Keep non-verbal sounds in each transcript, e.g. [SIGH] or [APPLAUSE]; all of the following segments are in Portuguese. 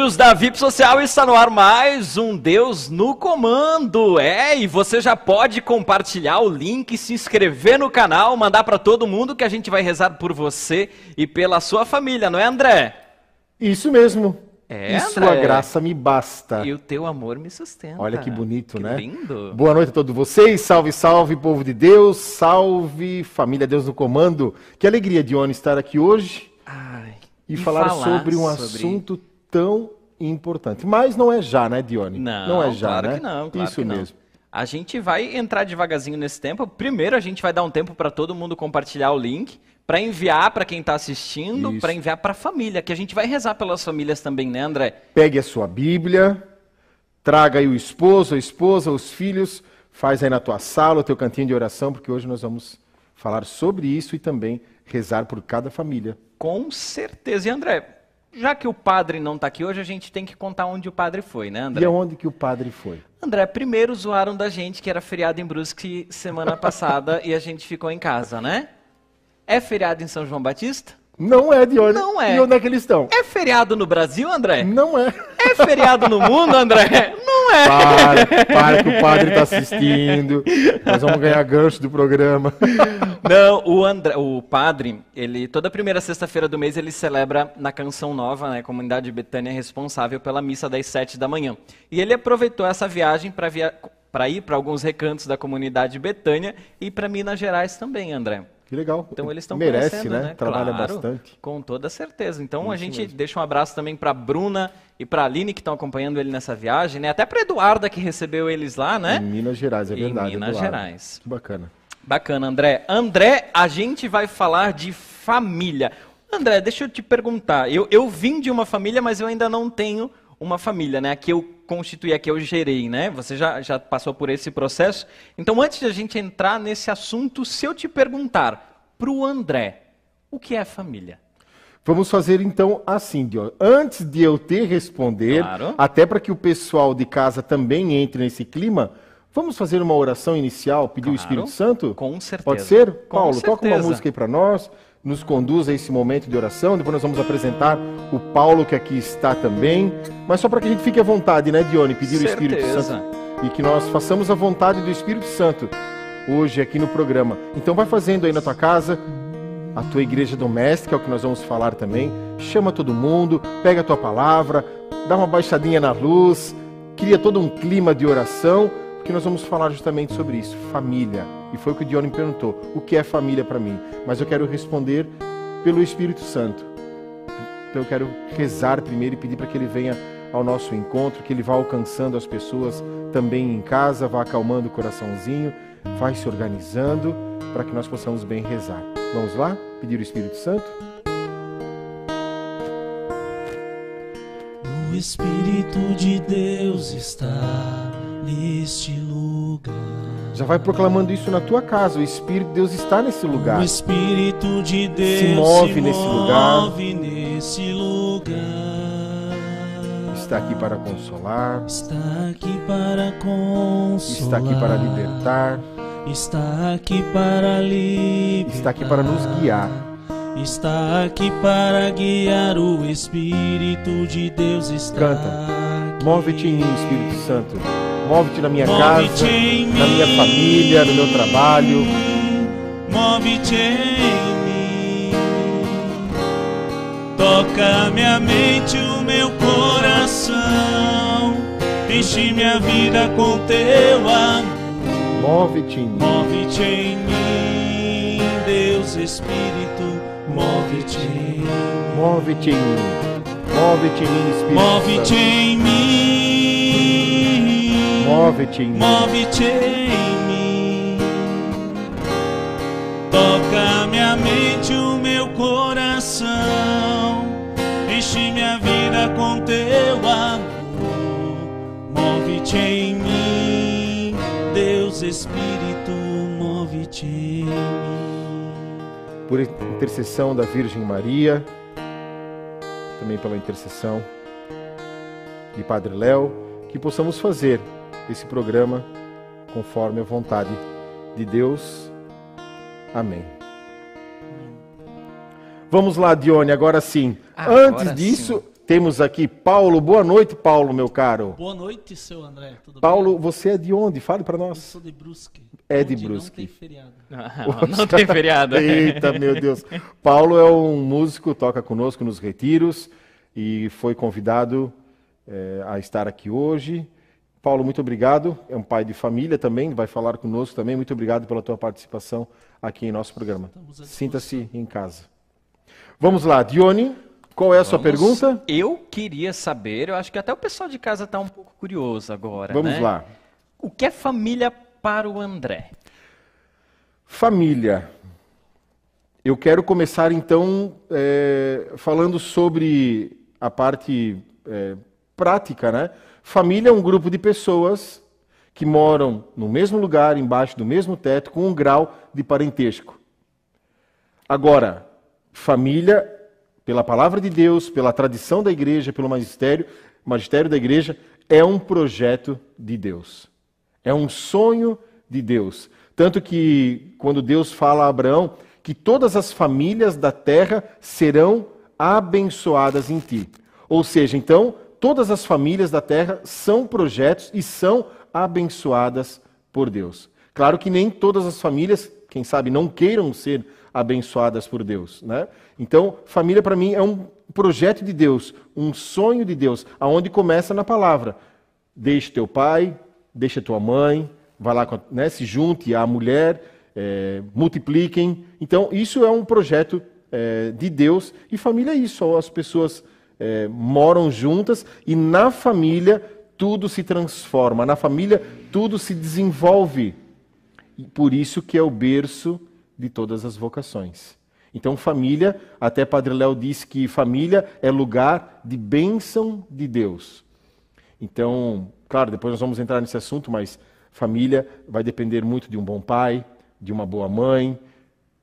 estúdios da VIP Social está no ar mais um Deus no Comando. É, e você já pode compartilhar o link, se inscrever no canal, mandar para todo mundo que a gente vai rezar por você e pela sua família, não é, André? Isso mesmo. É, e sua André. graça me basta. E o teu amor me sustenta. Olha que bonito, Que né? lindo. Boa noite a todos vocês. Salve, salve, povo de Deus. Salve, família Deus no Comando. Que alegria, Dione, estar aqui hoje Ai, e, falar, sobre um assunto tão importante. Mas não é já, né, Dione? Não, é já, claro né? que não, claro Isso que não. mesmo. A gente vai entrar devagarzinho nesse tempo. Primeiro, a gente vai dar um tempo para todo mundo compartilhar o link, para enviar para quem está assistindo, para enviar para a família, que a gente vai rezar pelas famílias também, né, André? Pegue a sua Bíblia, traga aí o esposo, a esposa, os filhos, faz aí na tua sala o teu cantinho de oração, porque hoje nós vamos falar sobre isso e também rezar por cada família. Com certeza. E André, já que o padre não está aqui hoje, a gente tem que contar onde o padre foi, né, André? E aonde que o padre foi? André, primeiro zoaram da gente que era feriado em Brusque semana passada [LAUGHS] e a gente ficou em casa, né? É feriado em São João Batista? Não é, Dione. Não é. E onde é que eles estão? É feriado no Brasil, André? Não é. É feriado no mundo, André? [LAUGHS] Não é. Para, para que o padre está assistindo. Nós vamos ganhar gancho do programa. Não, o, André, o padre, ele toda primeira sexta-feira do mês ele celebra na Canção Nova, né, a comunidade de Betânia é responsável pela missa das sete da manhã. E ele aproveitou essa viagem para via... ir para alguns recantos da comunidade de Betânia e para Minas Gerais também, André. Que legal. Então eles estão Merece, conhecendo, né? né? Trabalha Claro, bastante. Com toda certeza. Então a Isso gente mesmo. deixa um abraço também para Bruna e para Aline que estão acompanhando ele nessa viagem, né? Até para Eduarda que recebeu eles lá, né? Em Minas Gerais, é Em verdade. Minas Eduardo. Gerais. Que bacana. Bacana, André. André, a gente vai falar de família. André, deixa eu te perguntar. Eu, eu vim de uma família, mas eu ainda não tenho uma família, né? Aqui eu constituí, aqui eu gerei, né? Você já, já passou por esse processo. Então, antes de a gente entrar nesse assunto, se eu te perguntar para o André, o que é família? Vamos fazer então assim, Dion. Antes de eu te responder, Claro. até para que o pessoal de casa também entre nesse clima, vamos fazer uma oração inicial, pedir o Claro. Espírito Santo? Com certeza. Pode ser? Com Paulo, toca uma certeza. música aí para nós, nos conduz a esse momento de oração, depois nós vamos apresentar o Paulo que aqui está também, mas só para que a gente fique à vontade, né, Dione, pedir o Espírito Certeza. Santo e que nós façamos a vontade do Espírito Santo hoje aqui no programa. Então vai fazendo aí na tua casa, a tua igreja doméstica, é o que nós vamos falar também. Chama todo mundo, pega a tua palavra, dá uma baixadinha na luz, cria todo um clima de oração, porque nós vamos falar justamente sobre isso, família. E foi o que o Dione me perguntou, o que é família para mim? Mas eu quero responder pelo Espírito Santo. Então eu quero rezar primeiro e pedir para que ele venha ao nosso encontro, que ele vá alcançando as pessoas também em casa, vá acalmando o coraçãozinho, vai se organizando para que nós possamos bem rezar. Vamos lá? Pedir o Espírito Santo? O Espírito de Deus está neste lugar. Já vai proclamando isso na tua casa. O Espírito de Deus está nesse lugar. O Espírito de Deus move nesse lugar. move nesse lugar. Está aqui para consolar, Está aqui para consolar. está aqui para libertar, Está aqui para libertar. está aqui para nos guiar. está aqui para guiar o Espírito de Deus está Canta. Move-te em mim, Espírito Santo. Move-te na minha casa, na minha família, no meu trabalho. Move-te em mim. Toca minha mente, o meu coração. Enche minha vida com teu amor. Move-te em mim. Move-te em mim, Deus Espírito. Move-te em mim. Move-te em mim. Move-te em mim, Espírito Move-te em mim. Move-te em mim. Move-te em mim. Toca minha mente, o meu coração. Enche minha vida com teu amor. Move-te em mim, Deus Espírito, move-te em mim. Por intercessão da Virgem Maria, também pela intercessão de Padre Léo, que possamos fazer esse programa conforme a vontade de Deus. Amém. Vamos lá, Dione, agora sim. Agora Antes disso, sim. temos aqui Paulo. Boa noite, Paulo, meu caro. Boa noite, seu André. Tudo Paulo, bem? você é de onde? Fale para Eu nós. sou de Brusque. É de Brusque. Não tem feriado. Não, não tem feriado. Eita, meu Deus. Paulo é um músico, toca conosco nos retiros e foi convidado eh, a estar aqui hoje. Paulo, muito obrigado. É um pai de família também, vai falar conosco também. Muito obrigado pela tua participação aqui em nosso programa. Sinta-se em casa. Vamos lá, Dione, qual é a sua Vamos- pergunta? Eu queria saber, eu acho que até o pessoal de casa está um pouco curioso agora. Vamos né? lá. O que é família para o André? Família. Eu quero começar então eh, falando sobre a parte eh, prática, né? Família é um grupo de pessoas que moram no mesmo lugar, embaixo do mesmo teto, com um grau de parentesco. Agora, família, pela palavra de Deus, pela tradição da igreja, pelo magistério, magistério da igreja, é um projeto de Deus. É um sonho de Deus. Tanto que quando Deus fala a Abraão que todas as famílias da terra serão abençoadas em ti. Ou seja, então, todas as famílias da terra são projetos e são abençoadas por Deus. Claro que nem todas as famílias, quem sabe, não queiram ser abençoadas por Deus, né? Então, família para mim é um projeto de Deus, um sonho de Deus, aonde começa na palavra. Deixa teu pai, deixa tua mãe, vai lá, né, se junte à mulher, é, multipliquem. Então, isso é um projeto é, de Deus e família é isso. As pessoas é, moram juntas e na família tudo se transforma, na família tudo se desenvolve. E por isso que é o berço de todas as vocações. Então, família, até Padre Léo disse que família é lugar de bênção de Deus. Então, claro, depois nós vamos entrar nesse assunto, mas família vai depender muito de um bom pai, de uma boa mãe,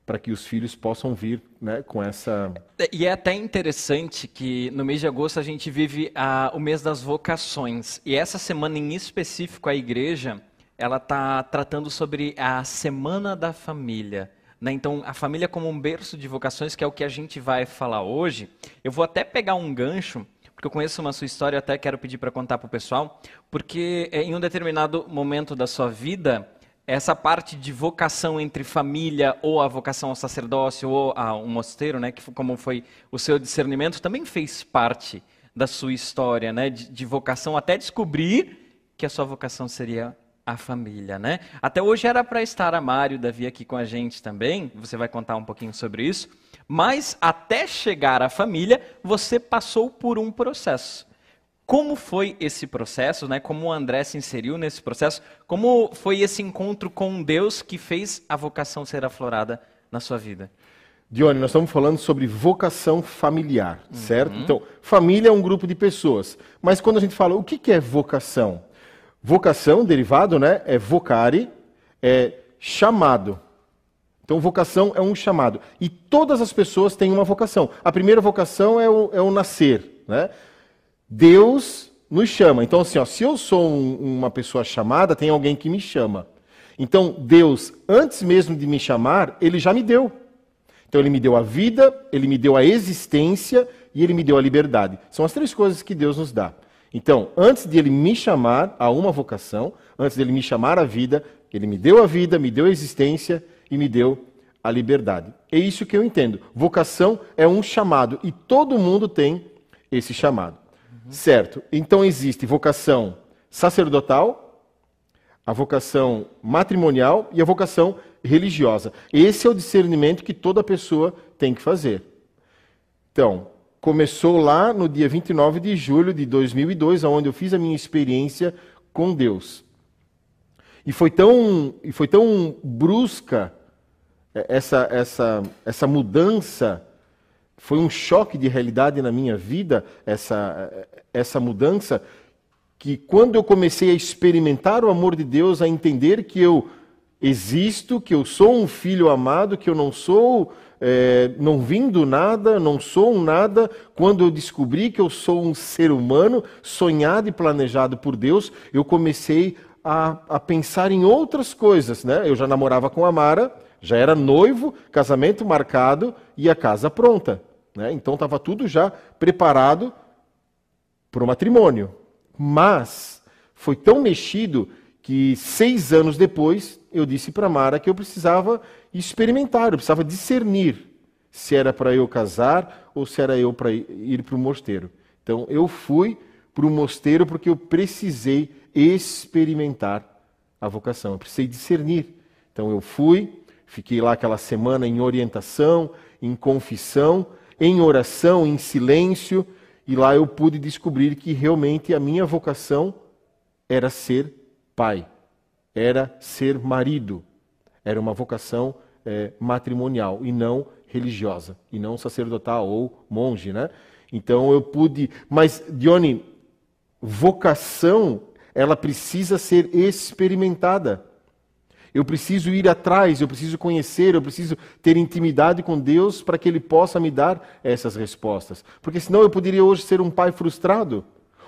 para que os filhos possam vir né, com essa. E é até interessante que no mês de agosto a gente vive ah, o mês das vocações. E essa semana em específico a igreja, ela está tratando sobre a Semana da Família. né? Então, a família como um berço de vocações, que é o que a gente vai falar hoje. Eu vou até pegar um gancho, porque eu conheço uma sua história, até quero pedir para contar para o pessoal, porque eh, em um determinado momento da sua vida, essa parte de vocação entre família ou a vocação ao sacerdócio ou a um mosteiro, né, que como foi o seu discernimento, também fez parte da sua história, né, de, de vocação até descobrir que a sua vocação seria a família, né? Até hoje era para estar a Mário Davi aqui com a gente também. Você vai contar um pouquinho sobre isso. Mas até chegar à família, você passou por um processo. Como foi esse processo, né? Como o André se inseriu nesse processo? Como foi esse encontro com Deus que fez a vocação ser aflorada na sua vida? Dione, nós estamos falando sobre vocação familiar, certo? Então, família é um grupo de pessoas. Mas quando a gente fala o que que é vocação? Vocação, derivado, né? É vocare, é chamado. Então, vocação é um chamado. E todas as pessoas têm uma vocação. A primeira vocação é o, é o nascer, né? Deus nos chama. Então, assim, ó, se eu sou um- uma pessoa chamada, tem alguém que me chama. Então, Deus, antes mesmo de me chamar, ele já me deu. Então ele me deu a vida, ele me deu a existência e ele me deu a liberdade. São as três coisas que Deus nos dá. Então, antes de ele me chamar a uma vocação, antes de ele me chamar à vida, ele me deu a vida, me deu a existência e me deu a liberdade. É isso que eu entendo. Vocação é um chamado e todo mundo tem esse chamado. Certo? Então existe vocação sacerdotal, a vocação matrimonial e a vocação religiosa. Esse é o discernimento que toda pessoa tem que fazer. Então, começou lá no dia 29 de julho de 2002, onde eu fiz a minha experiência com Deus. E foi tão, e foi tão brusca essa, essa, essa mudança, foi um choque de realidade na minha vida, essa, essa mudança, que quando eu comecei a experimentar o amor de Deus, a entender que eu existo, que eu sou um filho amado, que eu não sou, é, não vim do nada, não sou um nada, quando eu descobri que eu sou um ser humano sonhado e planejado por Deus, eu comecei a, a pensar em outras coisas. Né? Eu já namorava com a Mara, já era noivo, casamento marcado e a casa pronta. Né? Então estava tudo já preparado para o matrimônio. Mas foi tão mexido que seis anos depois eu disse para Mara que eu precisava experimentar, eu precisava discernir se era para eu casar ou se era eu para ir para o mosteiro. Então eu fui para o mosteiro porque eu precisei experimentar a vocação, eu precisei discernir. Então eu fui, fiquei lá aquela semana em orientação, em confissão, em oração, em silêncio, e lá eu pude descobrir que realmente a minha vocação era ser pai, era ser marido, era uma vocação é, matrimonial e não religiosa, e não sacerdotal ou monge, né? Então eu pude, mas Dione, vocação, ela precisa ser experimentada. Eu preciso ir atrás, eu preciso conhecer, eu preciso ter intimidade com Deus para que Ele possa me dar essas respostas. Porque senão eu poderia hoje ser um pai frustrado.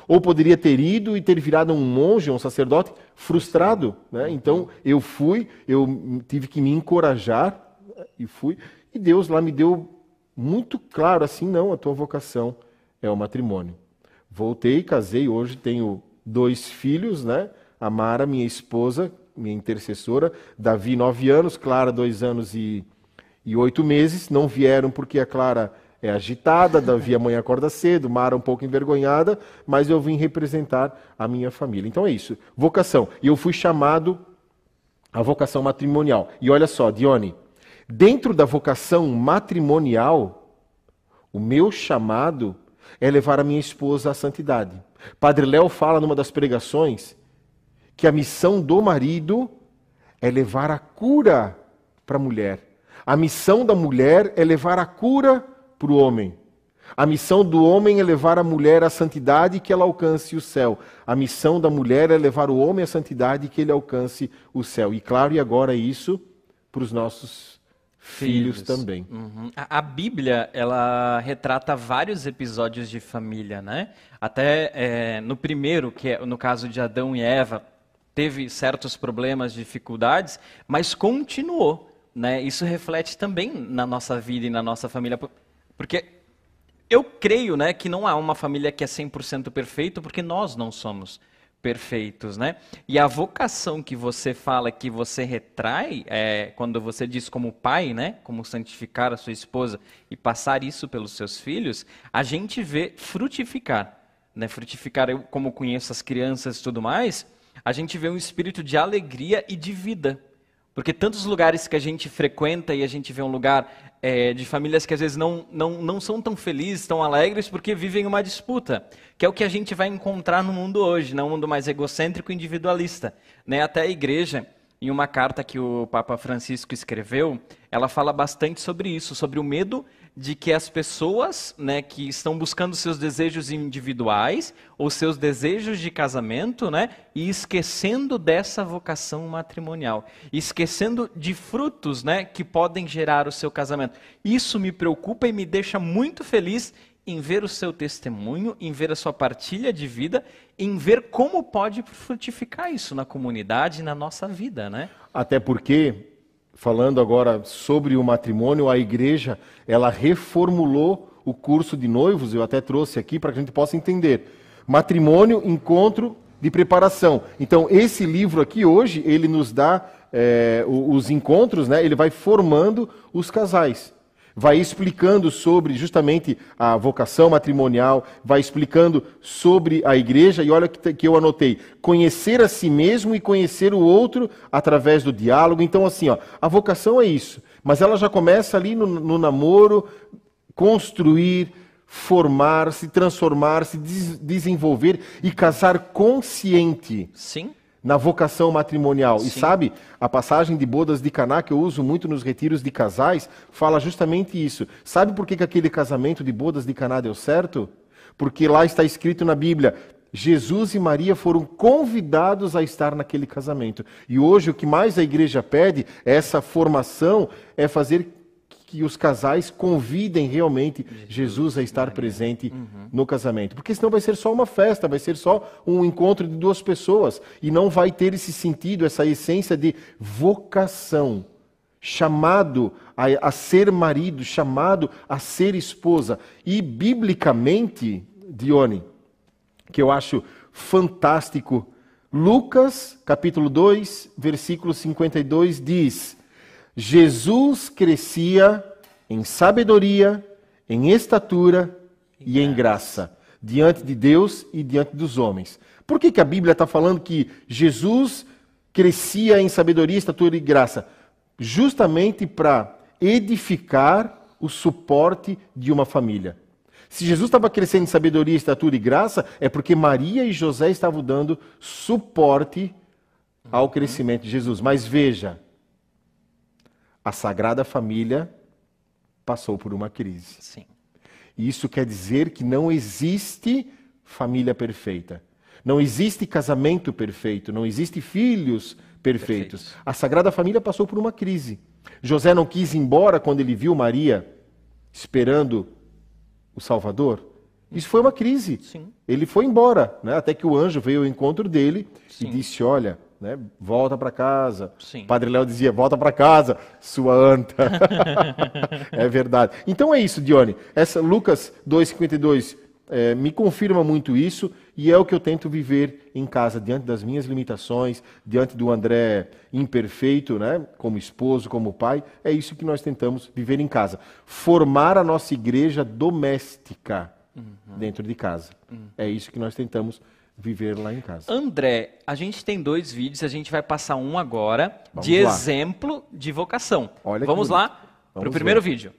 Ou poderia ter ido e ter virado um monge, um sacerdote frustrado. Né? Então eu fui, eu tive que me encorajar e fui. E Deus lá me deu muito claro assim: não, a tua vocação é o matrimônio. Voltei, casei, hoje tenho dois filhos, né? A Mara, minha esposa, minha intercessora, Davi, nove anos, Clara, dois anos e, e oito meses. Não vieram porque a Clara é agitada, Davi amanhã acorda cedo, Mara um pouco envergonhada, mas eu vim representar a minha família. Então é isso. Vocação. E eu fui chamado à vocação matrimonial. E olha só, Dione, dentro da vocação matrimonial, o meu chamado é levar a minha esposa à santidade. Padre Léo fala numa das pregações que a missão do marido é levar a cura para a mulher. A missão da mulher é levar a cura para o homem. A missão do homem é levar a mulher à santidade e que ela alcance o céu. A missão da mulher é levar o homem à santidade e que ele alcance o céu. E claro, e agora isso para os nossos filhos, filhos também. Uhum. A, a, Bíblia, ela retrata vários episódios de família, né? Até é, no primeiro, que é no caso de Adão e Eva, teve certos problemas, dificuldades, mas continuou. Né? Isso reflete também na nossa vida e na nossa família. Porque eu creio né, que não há uma família que é 100% perfeita, porque nós não somos perfeitos, né? E a vocação que você fala, que você retrai, é, quando você diz como pai, né? Como santificar a sua esposa e passar isso pelos seus filhos, a gente vê frutificar, né? Frutificar, eu como conheço as crianças e tudo mais, a gente vê um espírito de alegria e de vida. Porque tantos lugares que a gente frequenta e a gente vê um lugar é, de famílias que às vezes não, não, não são tão felizes, tão alegres, porque vivem uma disputa, que é o que a gente vai encontrar no mundo hoje, não um mundo mais egocêntrico e individualista. Né? Até a igreja, em uma carta que o Papa Francisco escreveu, ela fala bastante sobre isso, sobre o medo de que as pessoas né, que estão buscando seus desejos individuais ou seus desejos de casamento, né, e esquecendo dessa vocação matrimonial, esquecendo de frutos né, que podem gerar o seu casamento. Isso me preocupa e me deixa muito feliz em ver o seu testemunho, em ver a sua partilha de vida, em ver como pode frutificar isso na comunidade e na nossa vida, né? Até porque falando agora sobre o matrimônio, a igreja, ela reformulou o curso de noivos, eu até trouxe aqui para que a gente possa entender. Matrimônio, encontro de preparação. Então, esse livro aqui hoje, ele nos dá é, os encontros, né? ele vai formando os casais vai explicando sobre justamente a vocação matrimonial, vai explicando sobre a igreja, e olha que, que eu anotei: conhecer a si mesmo e conhecer o outro através do diálogo. Então, assim, ó, a vocação é isso, mas ela já começa ali no, no namoro, construir, formar-se, transformar-se, des desenvolver e casar consciente. Sim na vocação matrimonial. Sim. E sabe, a passagem de bodas de Caná que eu uso muito nos retiros de casais, fala justamente isso. Sabe por que, que aquele casamento de bodas de Caná deu certo? Porque lá está escrito na Bíblia, Jesus e Maria foram convidados a estar naquele casamento. E hoje o que mais a igreja pede, é essa formação, é fazer que os casais convidem realmente Jesus, a estar presente uhum. no casamento. Porque senão vai ser só uma festa, vai ser só um encontro de duas pessoas. E não vai ter esse sentido, essa essência de vocação. Chamado a, a ser marido, chamado a ser esposa. E biblicamente, Dione, que eu acho fantástico, Lucas capítulo 2, versículo 52 diz Jesus crescia em sabedoria, em estatura e em graça, diante de Deus e diante dos homens. Por que, que a Bíblia está falando que Jesus crescia em sabedoria, estatura e graça? Justamente para edificar o suporte de uma família. Se Jesus estava crescendo em sabedoria, estatura e graça, é porque Maria e José estavam dando suporte ao crescimento de Jesus. Mas veja, a Sagrada Família passou por uma crise. Sim. E isso quer dizer que não existe família perfeita. Não existe casamento perfeito, não existe filhos perfeitos. Perfeito. A Sagrada Família passou por uma crise. José não quis ir embora quando ele viu Maria esperando o Salvador. Isso foi uma crise. Sim. Ele foi embora, né? até que o anjo veio ao encontro dele Sim. e disse: Olha, né? Volta para casa. Sim. Padre Léo dizia: Volta para casa, sua anta. [LAUGHS] é verdade. Então é isso, Dione. Essa Lucas 2:52 é, me confirma muito isso e é o que eu tento viver em casa diante das minhas limitações, diante do André imperfeito, né? Como esposo, como pai. É isso que nós tentamos viver em casa. Formar a nossa igreja doméstica uhum. dentro de casa. Uhum. É isso que nós tentamos viver lá em casa. André, a gente tem dois vídeos, a gente vai passar um agora Vamos de lá. exemplo de vocação. Olha Vamos lá para o primeiro vídeo.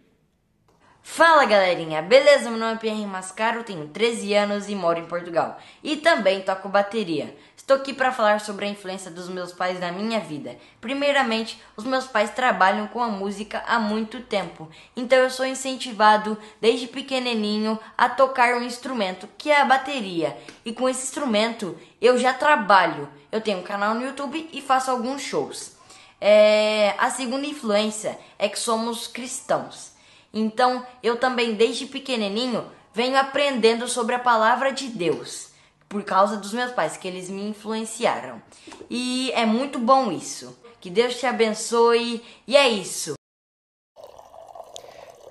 Fala galerinha, beleza? Meu nome é Pierre Mascaro, tenho 13 anos e moro em Portugal. E também toco bateria. Estou aqui para falar sobre a influência dos meus pais na minha vida. Primeiramente, os meus pais trabalham com a música há muito tempo, então eu sou incentivado desde pequenininho a tocar um instrumento que é a bateria. E com esse instrumento eu já trabalho. Eu tenho um canal no YouTube e faço alguns shows. É... A segunda influência é que somos cristãos. Então, eu também desde pequenininho venho aprendendo sobre a palavra de Deus, por causa dos meus pais, que eles me influenciaram. E é muito bom isso. Que Deus te abençoe. E é isso.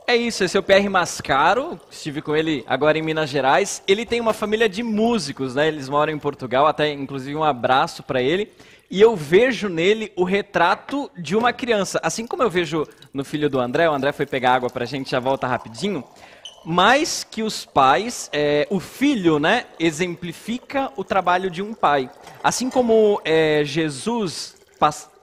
É isso, esse é o PR Mascaro, estive com ele agora em Minas Gerais. Ele tem uma família de músicos, né? Eles moram em Portugal, até inclusive um abraço para ele e eu vejo nele o retrato de uma criança. Assim como eu vejo no filho do André, o André foi pegar água para a gente, já volta rapidinho. Mais que os pais, é, o filho, né, exemplifica o trabalho de um pai. Assim como é, Jesus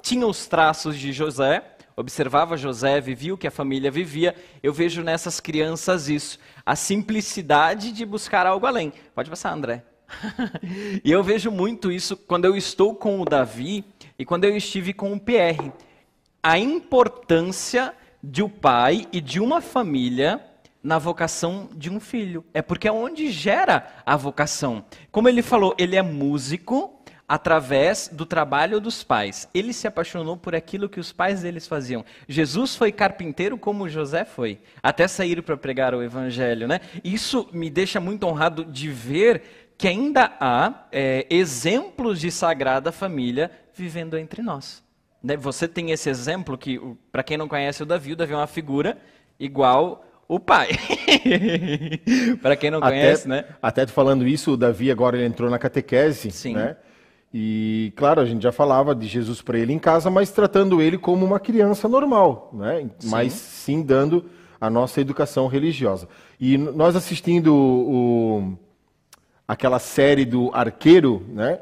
tinha os traços de José, observava José, vivia o que a família vivia, eu vejo nessas crianças isso. A simplicidade de buscar algo além. Pode passar, André. E eu vejo muito isso quando eu estou com o Davi e quando eu estive com o PR. A importância de um pai e de uma família na vocação de um filho. É porque é onde gera a vocação. Como ele falou, ele é músico através do trabalho dos pais. Ele se apaixonou por aquilo que os pais deles faziam. Jesus foi carpinteiro como José foi, até sair para pregar o evangelho, né? Isso me deixa muito honrado de ver que ainda há é, exemplos de Sagrada Família vivendo entre nós. né, você tem esse exemplo que, para quem não conhece o Davi, o Davi é uma figura igual o pai. [LAUGHS] para quem não conhece, até, né? Até falando isso, o Davi agora ele entrou na catequese, Sim. né? E claro, a gente já falava de Jesus para ele em casa, mas tratando ele como uma criança normal, né? Mas sim dando a nossa educação religiosa. E nós assistindo o, aquela série do Arqueiro, né?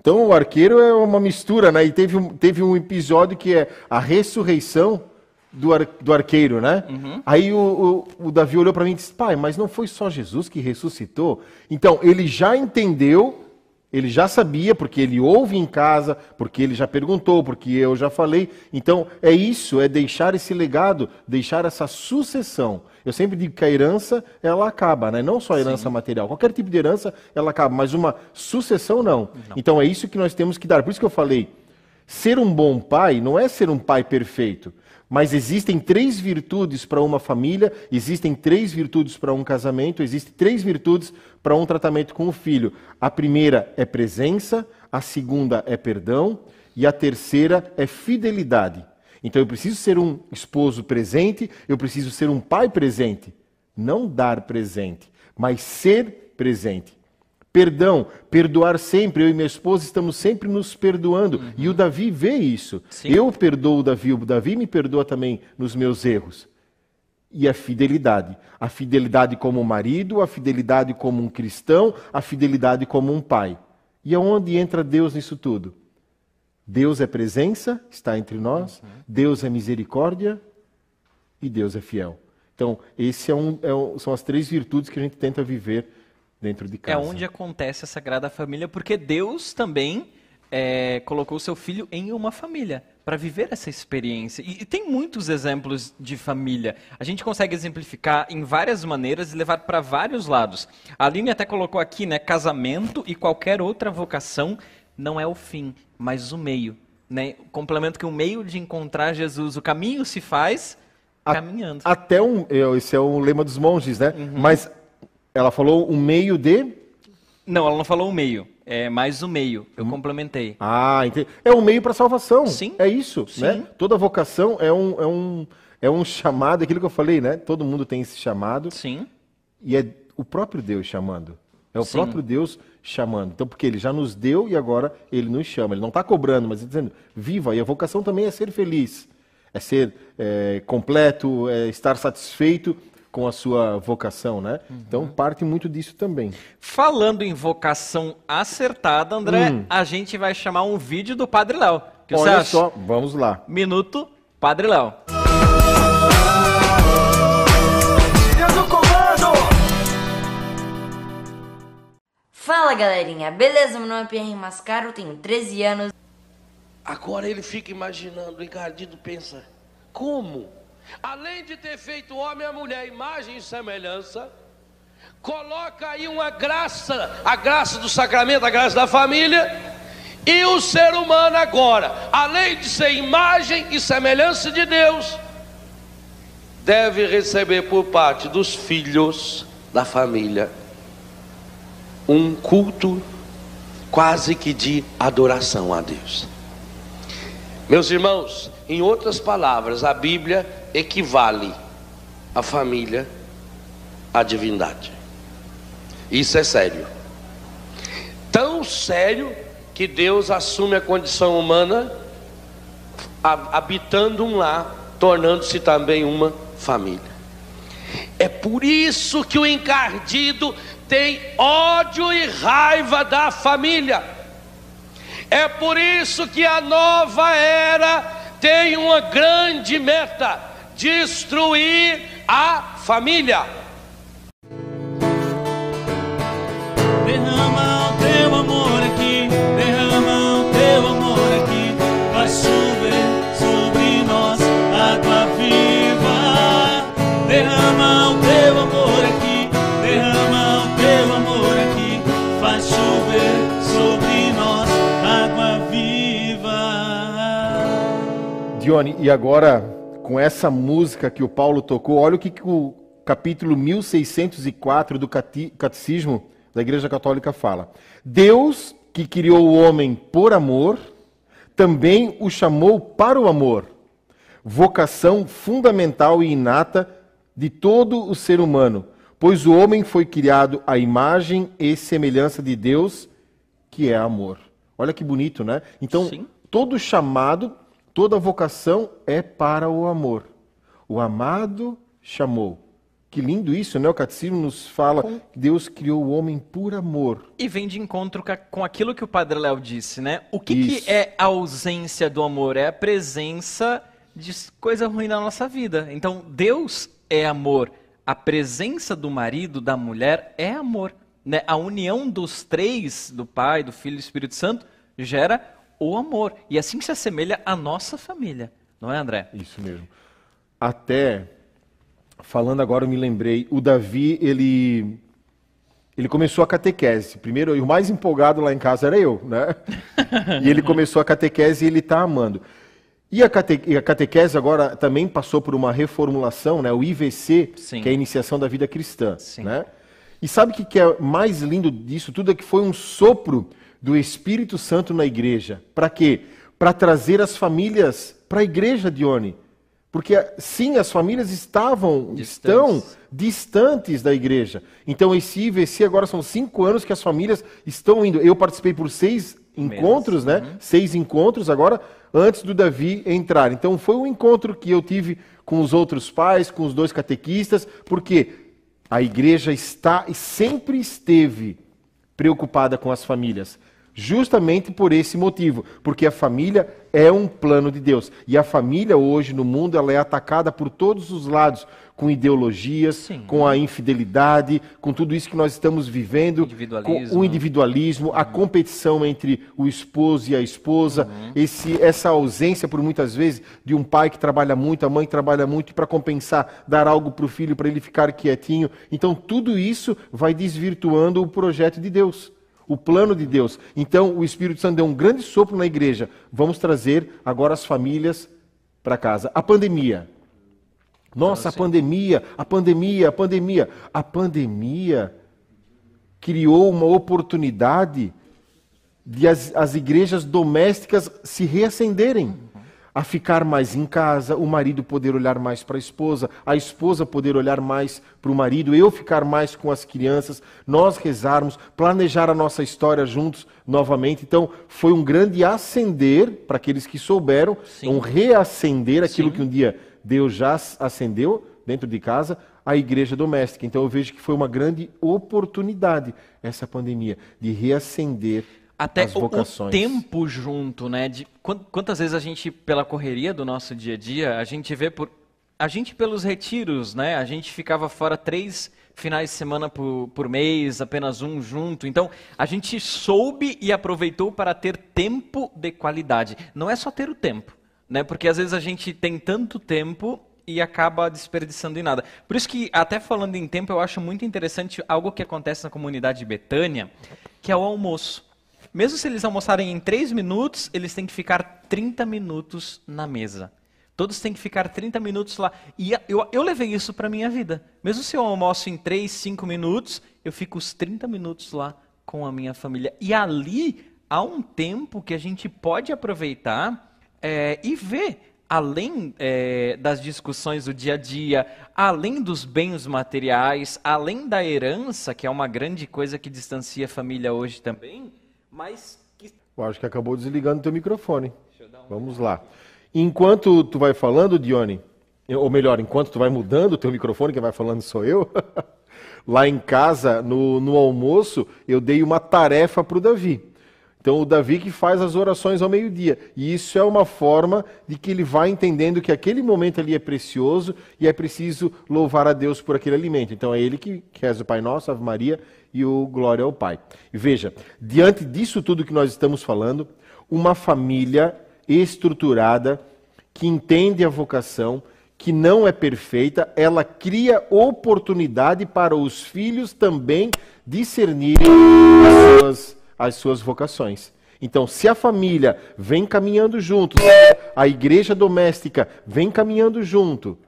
Então o Arqueiro é uma mistura, né? E teve um, teve um episódio que é a ressurreição do, ar, do arqueiro, né? Uhum. Aí o, o, o Davi olhou para mim e disse: Pai, mas não foi só Jesus que ressuscitou? Então ele já entendeu ele já sabia, porque ele ouve em casa, porque ele já perguntou, porque eu já falei. Então, é isso, é deixar esse legado, deixar essa sucessão. Eu sempre digo que a herança, ela acaba, né? Não só a herança Sim. material. Qualquer tipo de herança, ela acaba, mas uma sucessão, não. não. Então, é isso que nós temos que dar. Por isso que eu falei, ser um bom pai não é ser um pai perfeito. Mas existem três virtudes para uma família, existem três virtudes para um casamento, existem três virtudes para um tratamento com o filho. A primeira é presença, a segunda é perdão e a terceira é fidelidade. Então eu preciso ser um esposo presente, eu preciso ser um pai presente. Não dar presente, mas ser presente. Perdão, perdoar sempre. Eu e minha esposa estamos sempre nos perdoando. Uhum. E o Davi vê isso. Sim. Eu perdoo o Davi, o Davi me perdoa também nos meus erros. E a fidelidade. A fidelidade como marido, a fidelidade como um cristão, a fidelidade como um pai. E aonde entra Deus nisso tudo? Deus é presença, está entre nós. Uhum. Deus é misericórdia e Deus é fiel. Então, esse é um, é um, são as três virtudes que a gente tenta viver dentro de casa. É onde acontece a Sagrada Família, porque Deus também é, colocou seu filho em uma família para viver essa experiência. E, e, tem muitos exemplos de família. A gente consegue exemplificar em várias maneiras e levar para vários lados. A Aline até colocou aqui, né? Casamento e qualquer outra vocação não é o fim, mas o meio. Né? Complemento que o meio de encontrar Jesus, o caminho se faz a, caminhando. Até um, esse é o lema dos monges, né? Uhum. Mas ela falou um meio de. Não, ela não falou um meio. É mais o um meio. Eu hum. complementei. Ah, entendi. É um meio para salvação. Sim. É isso, Sim. né? Toda vocação é um, é um é um chamado, aquilo que eu falei, né? Todo mundo tem esse chamado. Sim. E é o próprio Deus chamando. É o Sim. próprio Deus chamando. Então, porque ele já nos deu e agora ele nos chama. Ele não está cobrando, mas dizendo, viva. E a vocação também é ser feliz. É ser é, completo, é estar satisfeito com a sua vocação, né? Uhum. Então parte muito disso também. Falando em vocação acertada, André, hum. a gente vai chamar um vídeo do Padre Léo. Que Olha só, vamos lá. Minuto Padre Léo. Fala galerinha, beleza? Meu nome é Pierre Mascaro, tenho 13 anos. Agora ele fica imaginando, o encardido pensa, como? Além de ter feito homem e mulher, imagem e semelhança, coloca aí uma graça, a graça do sacramento, a graça da família, e o ser humano agora, além de ser imagem e semelhança de Deus, deve receber por parte dos filhos da família um culto quase que de adoração a Deus. Meus irmãos, em outras palavras, a Bíblia equivale a família à divindade. Isso é sério. Tão sério que Deus assume a condição humana, habitando um lar, tornando-se também uma família. É por isso que o encardido tem ódio e raiva da família. É por isso que a nova era tem uma grande meta destruir a família. Derrama o teu amor aqui, derrama o teu amor aqui, vai chover sobre nós água viva. Derrama o teu amor aqui, derrama o teu amor aqui, faz chover sobre nós água viva. Dione, e agora com essa música que o Paulo tocou, olha o que, que o capítulo 1604 do Catecismo da Igreja Católica fala. Deus, que criou o homem por amor, também o chamou para o amor, vocação fundamental e inata de todo o ser humano, pois o homem foi criado à imagem e semelhança de Deus, que é amor. Olha que bonito, né? Então, Sim. todo chamado, toda vocação é para o amor. O amado chamou. Que lindo isso, né? O catecismo nos fala que Deus criou o homem por amor. E vem de encontro com aquilo que o Padre Léo disse, né? O que, que é a ausência do amor? É a presença de coisa ruim na nossa vida. Então, Deus é amor. A presença do marido, da mulher, é amor. Né? A união dos três, do Pai, do Filho e do Espírito Santo, gera o amor. E assim se assemelha à nossa família. Não é, André? Isso mesmo. Até falando agora, eu me lembrei, o Davi, ele ele começou a catequese. Primeiro, e o mais empolgado lá em casa era eu, né? [LAUGHS] e ele começou a catequese e ele está amando. E a, cate, e a catequese agora também passou por uma reformulação, né? O IVC, Sim. que é a iniciação da vida cristã, Sim. né? E sabe o que que é mais lindo disso tudo? É que foi um sopro do Espírito Santo na igreja. Para quê? Para trazer as famílias para a igreja, Dione. Porque, sim, as famílias estavam, Distantes. estão distantes da igreja. Então, esse IVC agora são cinco anos que as famílias estão indo. Eu participei por seis encontros, né? Seis encontros agora, antes do Davi entrar. Então, foi um encontro que eu tive com os outros pais, com os dois catequistas, porque a igreja está e sempre esteve preocupada com as famílias. Justamente por esse motivo, porque a família é um plano de Deus. E a família hoje no mundo ela é atacada por todos os lados, com ideologias, Sim. com a infidelidade, com tudo isso que nós estamos vivendo, com o individualismo, a competição entre o esposo e a esposa, esse, essa ausência por muitas vezes de um pai que trabalha muito, a mãe que trabalha muito para compensar dar algo para o filho para ele ficar quietinho. Então tudo isso vai desvirtuando o projeto de Deus. O plano de Deus. Então, o Espírito Santo deu um grande sopro na igreja. Vamos trazer agora as famílias para casa. A pandemia. Nossa, a pandemia, a pandemia, a pandemia. A pandemia criou uma oportunidade de as, as igrejas domésticas se reacenderem, a ficar mais em casa, o marido poder olhar mais para a esposa, a esposa poder olhar mais para o marido, eu ficar mais com as crianças, nós rezarmos, planejar a nossa história juntos novamente. Então, foi um grande acender para aqueles que souberam, Sim. um reacender aquilo Sim. que um dia Deus já acendeu dentro de casa, a igreja doméstica. Então eu vejo que foi uma grande oportunidade essa pandemia de reacender Até o- o, tempo junto, né? De quan- quantas vezes a gente, pela correria do nosso dia a dia, a gente vê por. A gente pelos retiros, né? A gente ficava fora três finais de semana por, por mês, apenas um junto. Então, a gente soube e aproveitou para ter tempo de qualidade. Não é só ter o tempo, né? Porque às vezes a gente tem tanto tempo e acaba desperdiçando em nada. Por isso que, até falando em tempo, eu acho muito interessante algo que acontece na comunidade de Betânia, que é o almoço. Mesmo se eles almoçarem em 3 minutos, eles têm que ficar 30 minutos na mesa. Todos têm que ficar 30 minutos lá. E eu, eu levei isso para minha vida. Mesmo se eu almoço em 3, 5 minutos, eu fico os 30 minutos lá com a minha família. E ali há um tempo que a gente pode aproveitar é, e ver, além é, das discussões do dia a dia, além dos bens materiais, além da herança, que é uma grande coisa que distancia a família hoje também, mas que Eu acho que acabou desligando o teu microfone. Vamos lá. Enquanto tu vai falando, Dione, ou melhor, enquanto tu vai mudando o teu microfone, quem vai falando sou eu, [LAUGHS] lá em casa, no, no almoço, eu dei uma tarefa para o Davi. Então, o Davi que faz as orações ao meio-dia. E isso é uma forma de que ele vai entendendo que aquele momento ali é precioso e é preciso louvar a Deus por aquele alimento. Então, é ele que, reza o Pai Nosso, Ave Maria e o Glória ao Pai. E veja, diante disso tudo que nós estamos falando, uma família estruturada, que entende a vocação, que não é perfeita, ela cria oportunidade para os filhos também discernirem as suas, as suas vocações. Então, se a família vem caminhando junto, a igreja doméstica vem caminhando junto,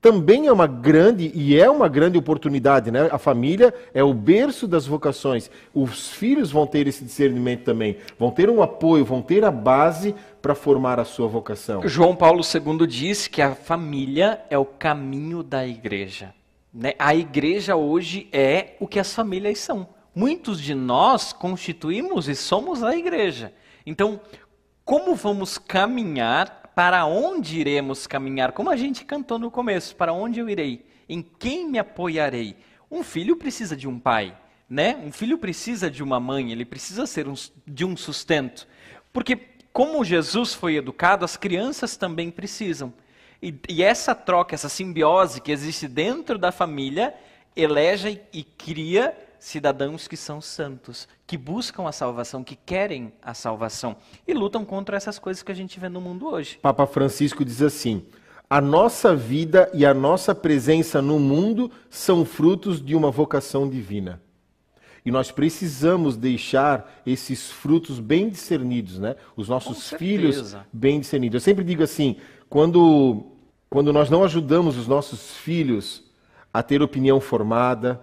também é uma grande e é uma grande oportunidade, né? A família é o berço das vocações. Os filhos vão ter esse discernimento também, vão ter um apoio, vão ter a base para formar a sua vocação. João Paulo II diz que a família é o caminho da igreja. Né? A igreja hoje é o que as famílias são. Muitos de nós constituímos e somos a igreja. Então, como vamos caminhar para onde iremos caminhar? Como a gente cantou no começo, para onde eu irei? Em quem me apoiarei? Um filho precisa de um pai, né? Um filho precisa de uma mãe, ele precisa ser um, de um sustento. Porque como Jesus foi educado, as crianças também precisam. E, e essa troca, essa simbiose que existe dentro da família, elege e cria cidadãos que são santos, que buscam a salvação, que querem a salvação e lutam contra essas coisas que a gente vê no mundo hoje. Papa Francisco diz assim: a nossa vida e a nossa presença no mundo são frutos de uma vocação divina. E nós precisamos deixar esses frutos bem discernidos, né? Os nossos filhos bem discernidos. Eu sempre digo assim, quando quando nós não ajudamos os nossos filhos a ter opinião formada,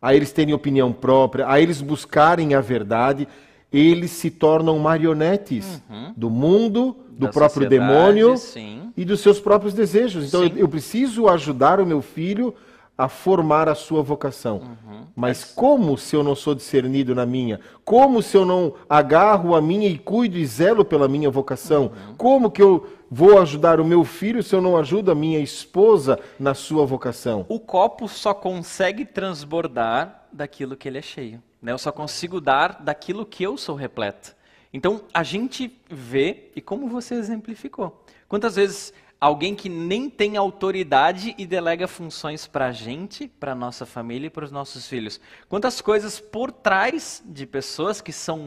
a eles terem opinião própria, a eles buscarem a verdade, eles se tornam marionetes uhum. do mundo, do da próprio demônio sim. e dos seus próprios desejos. Então eu, eu, preciso ajudar o meu filho a formar a sua vocação. Uhum. Mas como se eu não sou discernido na minha? Como se eu não agarro a minha e cuido e zelo pela minha vocação? Uhum. Como que eu vou ajudar o meu filho se eu não ajudo a minha esposa na sua vocação? O copo só consegue transbordar daquilo que ele é cheio. Né? Eu só consigo dar daquilo que eu sou repleto. Então a gente vê, e como você exemplificou, quantas vezes alguém que nem tem autoridade e delega funções para a gente, para nossa família e para os nossos filhos. Quantas coisas por trás de pessoas que são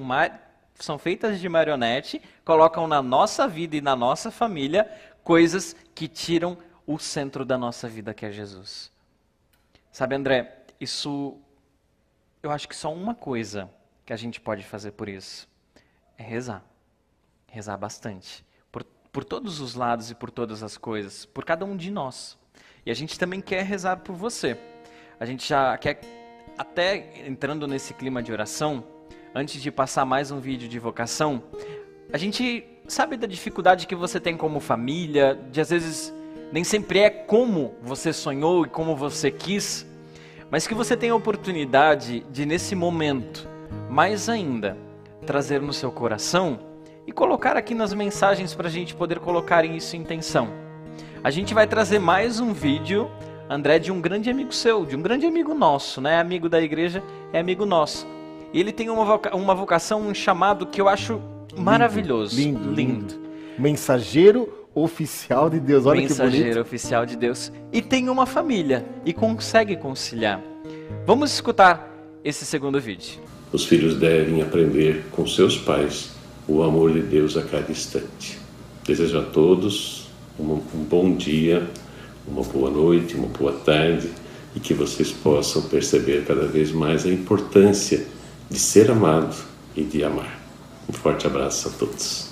são feitas de marionete, colocam na nossa vida e na nossa família coisas que tiram o centro da nossa vida, que é Jesus. Sabe, André, isso. Eu acho que só uma coisa que a gente pode fazer por isso é rezar. Rezar bastante. Por, todos os lados e por todas as coisas. Por cada um de nós. E a gente também quer rezar por você. A gente já quer, até entrando nesse clima de oração, antes de passar mais um vídeo de vocação, a gente sabe da dificuldade que você tem como família, de às vezes nem sempre é como você sonhou e como você quis, mas que você tem a oportunidade de, nesse momento, mais ainda, trazer no seu coração e colocar aqui nas mensagens para a gente poder colocar isso em intenção. A gente vai trazer mais um vídeo, André, de um grande amigo seu, de um grande amigo nosso, né? Amigo da igreja, é amigo nosso e ele tem uma, voca uma vocação, um chamado que eu acho maravilhoso. Lindo, lindo. lindo. Mensageiro oficial de Deus. Olha Mensageiro que bonito. oficial de Deus. E tem uma família e consegue conciliar. Vamos escutar esse segundo vídeo. Os filhos devem aprender com seus pais o amor de Deus a cada instante. Desejo a todos um, um bom dia, uma boa noite, uma boa tarde e que vocês possam perceber cada vez mais a importância de ser amado e de amar. Um forte abraço a todos.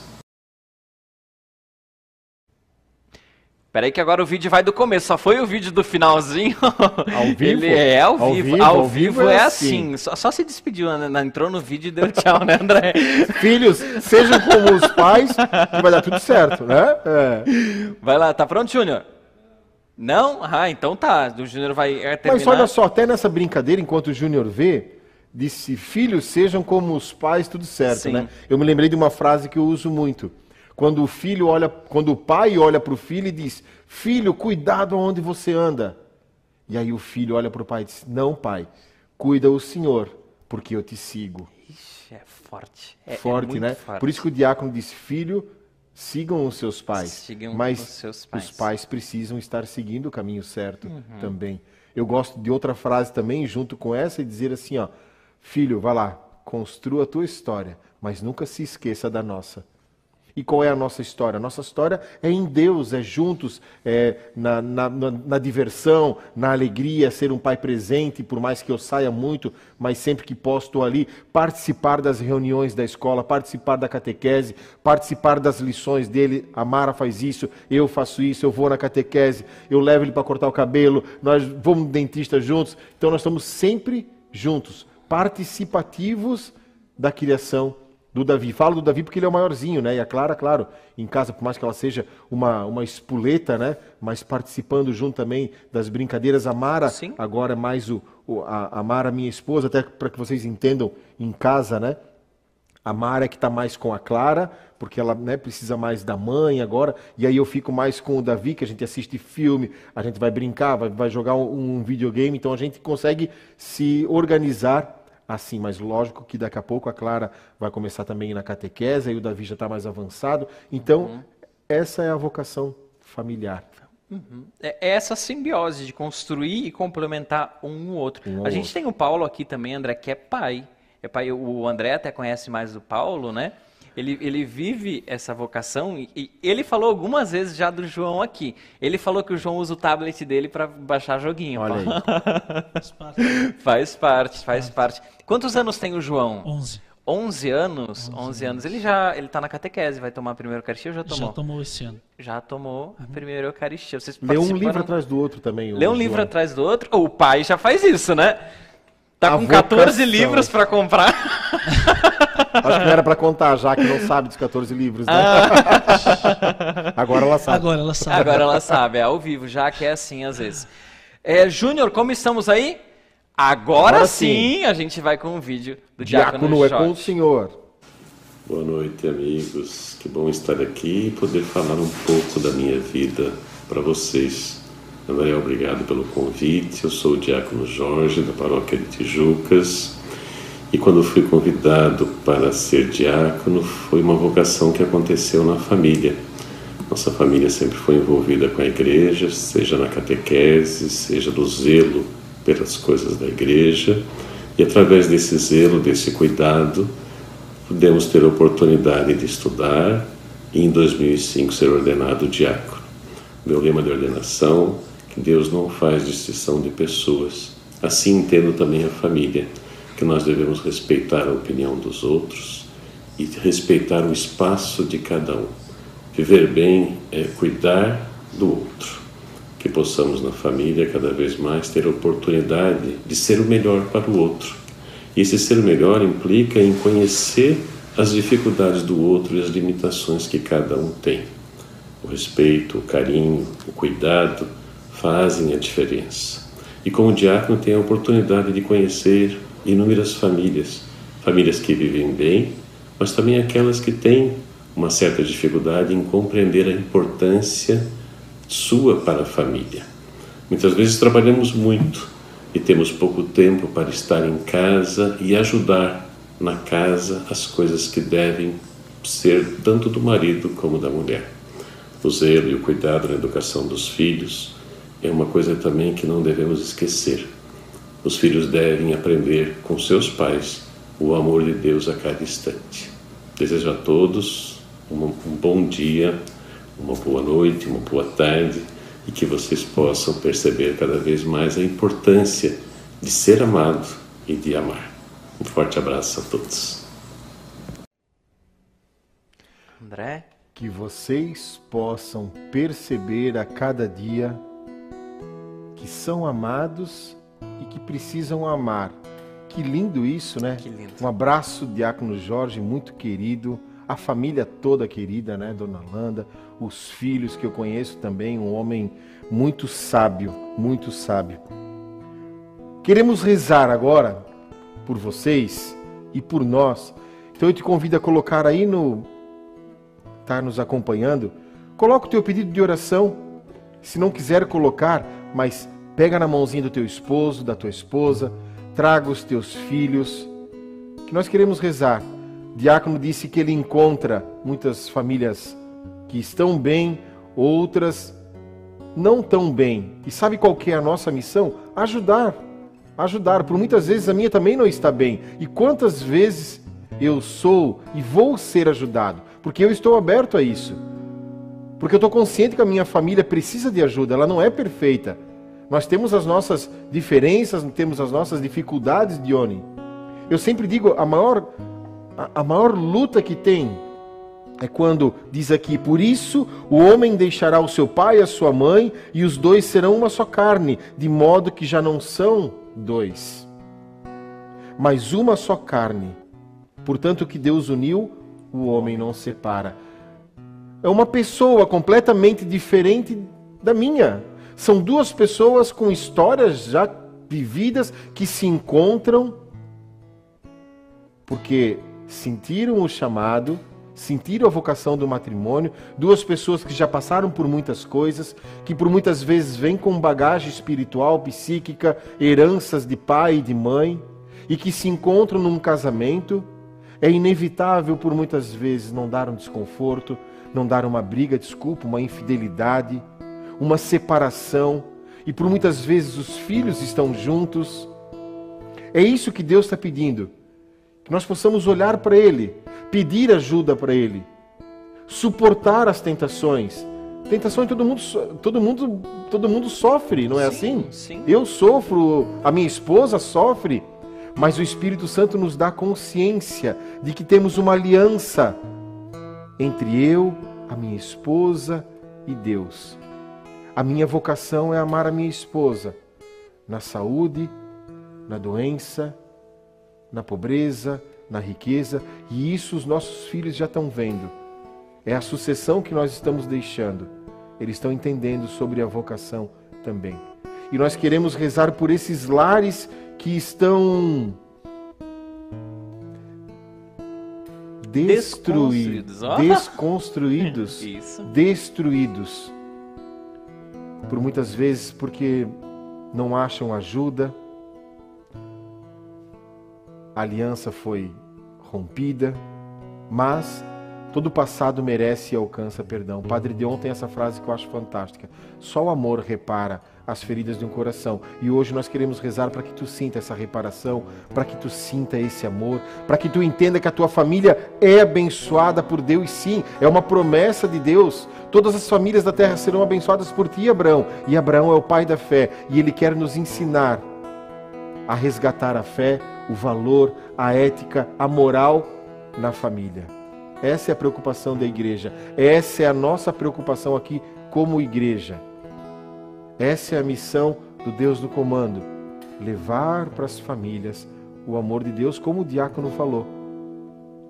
Peraí que agora o vídeo vai do começo, só foi o vídeo do finalzinho. [LAUGHS] Ao vivo? Ele é ao, ao vivo. vivo. Ao, vivo, é, é assim. assim. Só, só, se despediu, né? entrou no vídeo e deu tchau, né, André? [LAUGHS] Filhos, sejam como os pais, que vai dar tudo certo, né? É. Vai lá, tá pronto, Júnior? Não? Ah, então tá. O Júnior vai terminar. Mas olha só, até nessa brincadeira, enquanto o Júnior vê, disse: Filhos, sejam como os pais, tudo certo, Sim. né? Eu me lembrei de uma frase que eu uso muito. Quando o filho olha, quando o pai olha para o filho e diz: Filho, cuidado aonde você anda. E aí o filho olha para o pai e diz: Não, pai, cuida o Senhor, porque eu te sigo. Ixi, é forte. É, forte, é né? Forte. Por isso que o diácono disse: Filho, sigam os seus pais. Sigam mas os seus pais. os pais precisam estar seguindo o caminho certo uhum. também. Eu gosto de outra frase também, junto com essa, e dizer assim: ó Filho, vá lá, construa a tua história, mas nunca se esqueça da nossa. E qual é a nossa história? A nossa história é em Deus, é juntos, é na, na, na, na, diversão, na alegria, ser um pai presente, por mais que eu saia muito, mas sempre que posso estou ali, participar das reuniões da escola, participar da catequese, participar das lições dele. A Mara faz isso, eu faço isso, eu vou na catequese, eu levo ele para cortar o cabelo, nós vamos no dentista juntos. Então nós estamos sempre juntos, participativos da criação do Davi. Falo do Davi porque ele é o maiorzinho, né? E a Clara, claro, em casa, por mais que ela seja uma, uma espoleta, né? Mas participando junto também das brincadeiras. A Mara, Sim. agora é mais o, o a, a, Mara, minha esposa, até para que vocês entendam em casa, né? A Mara é que está mais com a Clara, porque ela né, precisa mais da mãe agora. E aí eu fico mais com o Davi, que a gente assiste filme, a gente vai brincar, vai, vai jogar um, um videogame. Então a gente consegue se organizar assim, mas lógico que daqui a pouco a Clara vai começar também na catequese, e o Davi já está mais avançado. Então, uhum. essa é a vocação familiar. Uhum. É, é essa simbiose de construir e complementar um o outro. Um a gente outro. tem o Paulo aqui também, André, que é pai. É pai. O André até conhece mais o Paulo, né? Ele, ele vive essa vocação e, e, ele falou algumas vezes já do João aqui. Ele falou que o João usa o tablet dele para baixar joguinho. Olha aí. faz [LAUGHS] parte. Faz parte, faz parte. Quantos anos tem o João? 11. 11 anos? 11, 11 anos. Ele já ele tá na catequese, vai tomar a primeira Eucaristia ou já tomou? Já tomou esse ano. Já tomou a primeira Eucaristia. Vocês Lê um livro atrás do outro também. Lê um João. livro atrás do outro. O pai já faz isso, né? Tá a com vocação. 14 livros para comprar. [LAUGHS] Acho que não era para contar, já que não sabe dos 14 livros, né? Ah. Agora ela sabe. Agora ela sabe. Agora ela sabe, é ao vivo, já que é assim às vezes. É, Júnior, como estamos aí? Agora, Agora sim, sim, a gente vai com o vídeo do Diácono, Diácono é com o senhor. Boa noite, amigos. Que bom estar aqui e poder falar um pouco da minha vida para vocês. André, obrigado pelo convite. Eu sou o Diácono Jorge, da paróquia de Tijucas. E quando fui convidado para ser diácono, foi uma vocação que aconteceu na família. Nossa família sempre foi envolvida com a igreja, seja na catequese, seja no zelo pelas coisas da igreja. E através desse zelo, desse cuidado, pudemos ter a oportunidade de estudar e em 2005 ser ordenado diácono. Meu lema de ordenação, que Deus não faz distinção de pessoas. Assim entendo também a família que nós devemos respeitar a opinião dos outros e respeitar o espaço de cada um. Viver bem é cuidar do outro. Que possamos na família cada vez mais ter a oportunidade de ser o melhor para o outro. E esse ser o melhor implica em conhecer as dificuldades do outro e as limitações que cada um tem. O respeito, o carinho, o cuidado fazem a diferença. E como diácono tem a oportunidade de conhecer inúmeras famílias, famílias que vivem bem, mas também aquelas que têm uma certa dificuldade em compreender a importância sua para a família. Muitas vezes trabalhamos muito e temos pouco tempo para estar em casa e ajudar na casa as coisas que devem ser tanto do marido como da mulher. O zelo e o cuidado na educação dos filhos é uma coisa também que não devemos esquecer. Os filhos devem aprender com seus pais o amor de Deus a cada instante. Desejo a todos um, bom dia, uma boa noite, uma boa tarde e que vocês possam perceber cada vez mais a importância de ser amado e de amar. Um forte abraço a todos. André? Que vocês possam perceber a cada dia que são amados e que precisam amar. Que lindo isso, né? Que lindo. Um abraço, Diácono Jorge, muito querido. A família toda querida, né, Dona Landa? Os filhos que eu conheço também, um homem muito sábio, muito sábio. Queremos rezar agora por vocês e por nós. Então eu te convido a colocar aí no. Tá nos acompanhando. Coloca o teu pedido de oração. Se não quiser colocar, mas Pega na mãozinha do teu esposo, da tua esposa, traga os teus filhos, que nós queremos rezar. O diácono disse que ele encontra muitas famílias que estão bem, outras não tão bem. E sabe qual que é a nossa missão? Ajudar. Ajudar. Por muitas vezes a minha também não está bem. E quantas vezes eu sou e vou ser ajudado? porque eu estou aberto a isso. Porque eu estou consciente que a minha família precisa de ajuda, ela não é perfeita. Nós temos as nossas diferenças, temos as nossas dificuldades, Dione. Eu sempre digo, a maior, a, a maior luta que tem é quando diz aqui: Por isso o homem deixará o seu pai e a sua mãe, e os dois serão uma só carne, de modo que já não são dois, mas uma só carne. Portanto, o que Deus uniu, o homem não separa. É uma pessoa completamente diferente da minha. São duas pessoas com histórias já vividas que se encontram porque sentiram o chamado sentiram a vocação do matrimônio, duas pessoas que já passaram por muitas coisas, que por muitas vezes vêm com bagagem espiritual, psíquica, heranças de pai e de mãe, e que se encontram num casamento. É inevitável por muitas vezes não dar um desconforto, não dar uma briga, desculpa, uma infidelidade, uma separação, e por muitas vezes os filhos estão juntos. É isso que Deus está pedindo, que nós possamos olhar para Ele pedir ajuda para Ele, suportar as tentações. Tentações todo mundo, todo mundo, todo mundo sofre, não é sim, assim? Sim. Eu sofro, a minha esposa sofre, mas o Espírito Santo nos dá consciência de que temos uma aliança entre eu, a minha esposa e Deus. A minha vocação é amar a minha esposa na saúde, na doença, na pobreza, na riqueza, e isso os nossos filhos já estão vendo. É a sucessão que nós estamos deixando. Eles estão entendendo sobre a vocação também. E nós queremos rezar por esses lares que estão [LAUGHS] destruídos, desconstruídos, destruídos. Por muitas vezes porque não acham ajuda, a aliança foi rompida, mas todo passado merece e alcança perdão. O Padre Deon tem essa frase que eu acho fantástica. Só o amor repara as feridas de um coração. E hoje nós queremos rezar para que tu sinta essa reparação, para que tu sinta esse amor, para que tu entenda que a tua família é abençoada por Deus, sim, é uma promessa de Deus. Todas as famílias da terra serão abençoadas por ti, Abraão. E Abraão é o pai da fé, e ele quer nos ensinar a resgatar a fé, o valor, a ética, a moral na família. Essa é a preocupação da igreja. Essa é a nossa preocupação aqui como igreja. Essa é a missão do Deus do comando: levar para as famílias o amor de Deus, como o diácono falou.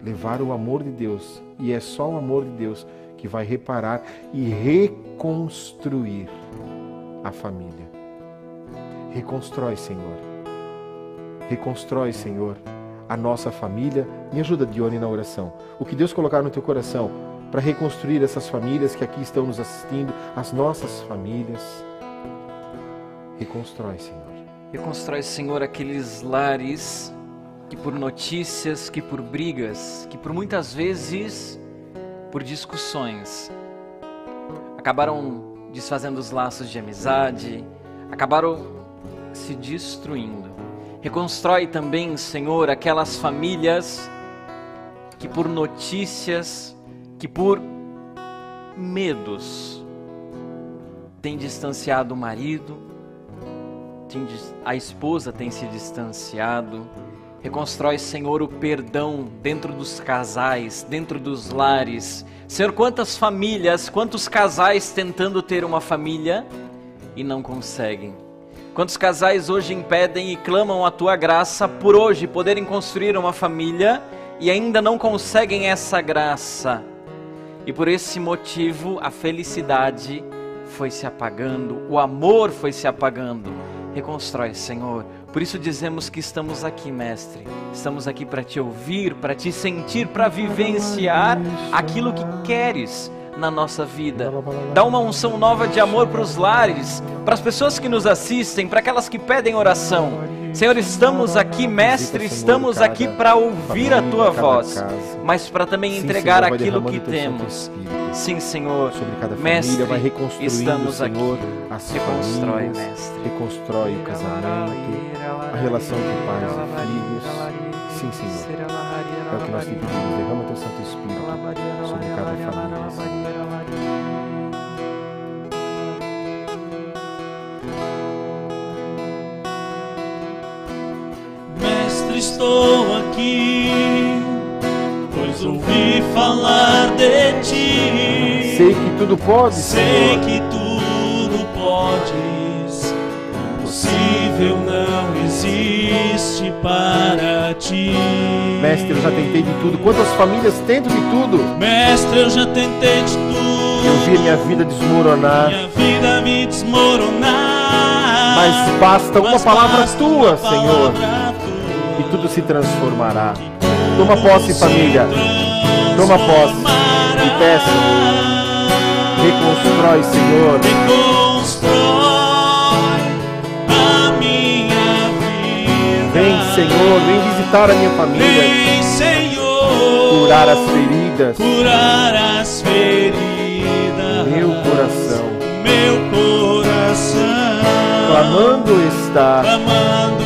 Levar o amor de Deus. E é só o amor de Deus que vai reparar e reconstruir a família. Reconstrói, Senhor Reconstrói, Senhor, a nossa família. Me ajuda, Dione, na oração. O que Deus colocar no teu coração para reconstruir essas famílias que aqui estão nos assistindo, as nossas famílias. Reconstrói, Senhor. Reconstrói, Senhor, aqueles lares que por notícias, que por brigas, que por muitas vezes por discussões acabaram desfazendo os laços de amizade, acabaram se destruindo. Reconstrói também, Senhor, aquelas famílias que por notícias, que por medos têm distanciado o marido, a esposa tem se distanciado. Reconstrói, Senhor, o perdão dentro dos casais, dentro dos lares. Senhor, quantas famílias, quantos casais tentando ter uma família e não conseguem Quantos casais hoje impedem e clamam a tua graça por hoje poderem construir uma família e ainda não conseguem essa graça? E por esse motivo a felicidade foi se apagando, o amor foi se apagando. Reconstrói, Senhor. Por isso dizemos que estamos aqui, Mestre. Estamos aqui para te ouvir, para te sentir, para vivenciar aquilo que queres na nossa vida. Dá uma unção nova de amor para os lares, para as pessoas que nos assistem, para aquelas que pedem oração. Senhor, estamos aqui, mestre, estamos aqui para ouvir a tua voz, mas para também entregar aquilo que temos. Sim, Senhor. sobre cada Mestre, família, vai reconstruindo, estamos as Reconstrói, Mestre. reconstrói o casamento, a relação de pais e filhos. Sim, Senhor. É o que nós te pedimos. Derrama teu Santo Espírito sobre cada família. Senhor. Estou aqui, pois ouvi falar de ti. Sei que tudo pode, Sei Senhor. que tudo podes, impossível não existe para ti. Mestre, eu já tentei de tudo. Quantas famílias tentam de tudo? Mestre, eu já tentei de tudo. Eu vi minha vida desmoronar. minha vida me desmoronar. Mas basta uma Mas palavra basta tua, uma Senhor, palavra. E tudo se transformará. Toma posse, família. Toma posse. E peço. Reconstrói, Senhor. Reconstrói a minha vida. Vem, Senhor, vem visitar a minha família. Vem, Senhor. Curar as feridas. Curar as feridas. Meu coração. Meu coração. Clamando está Clamando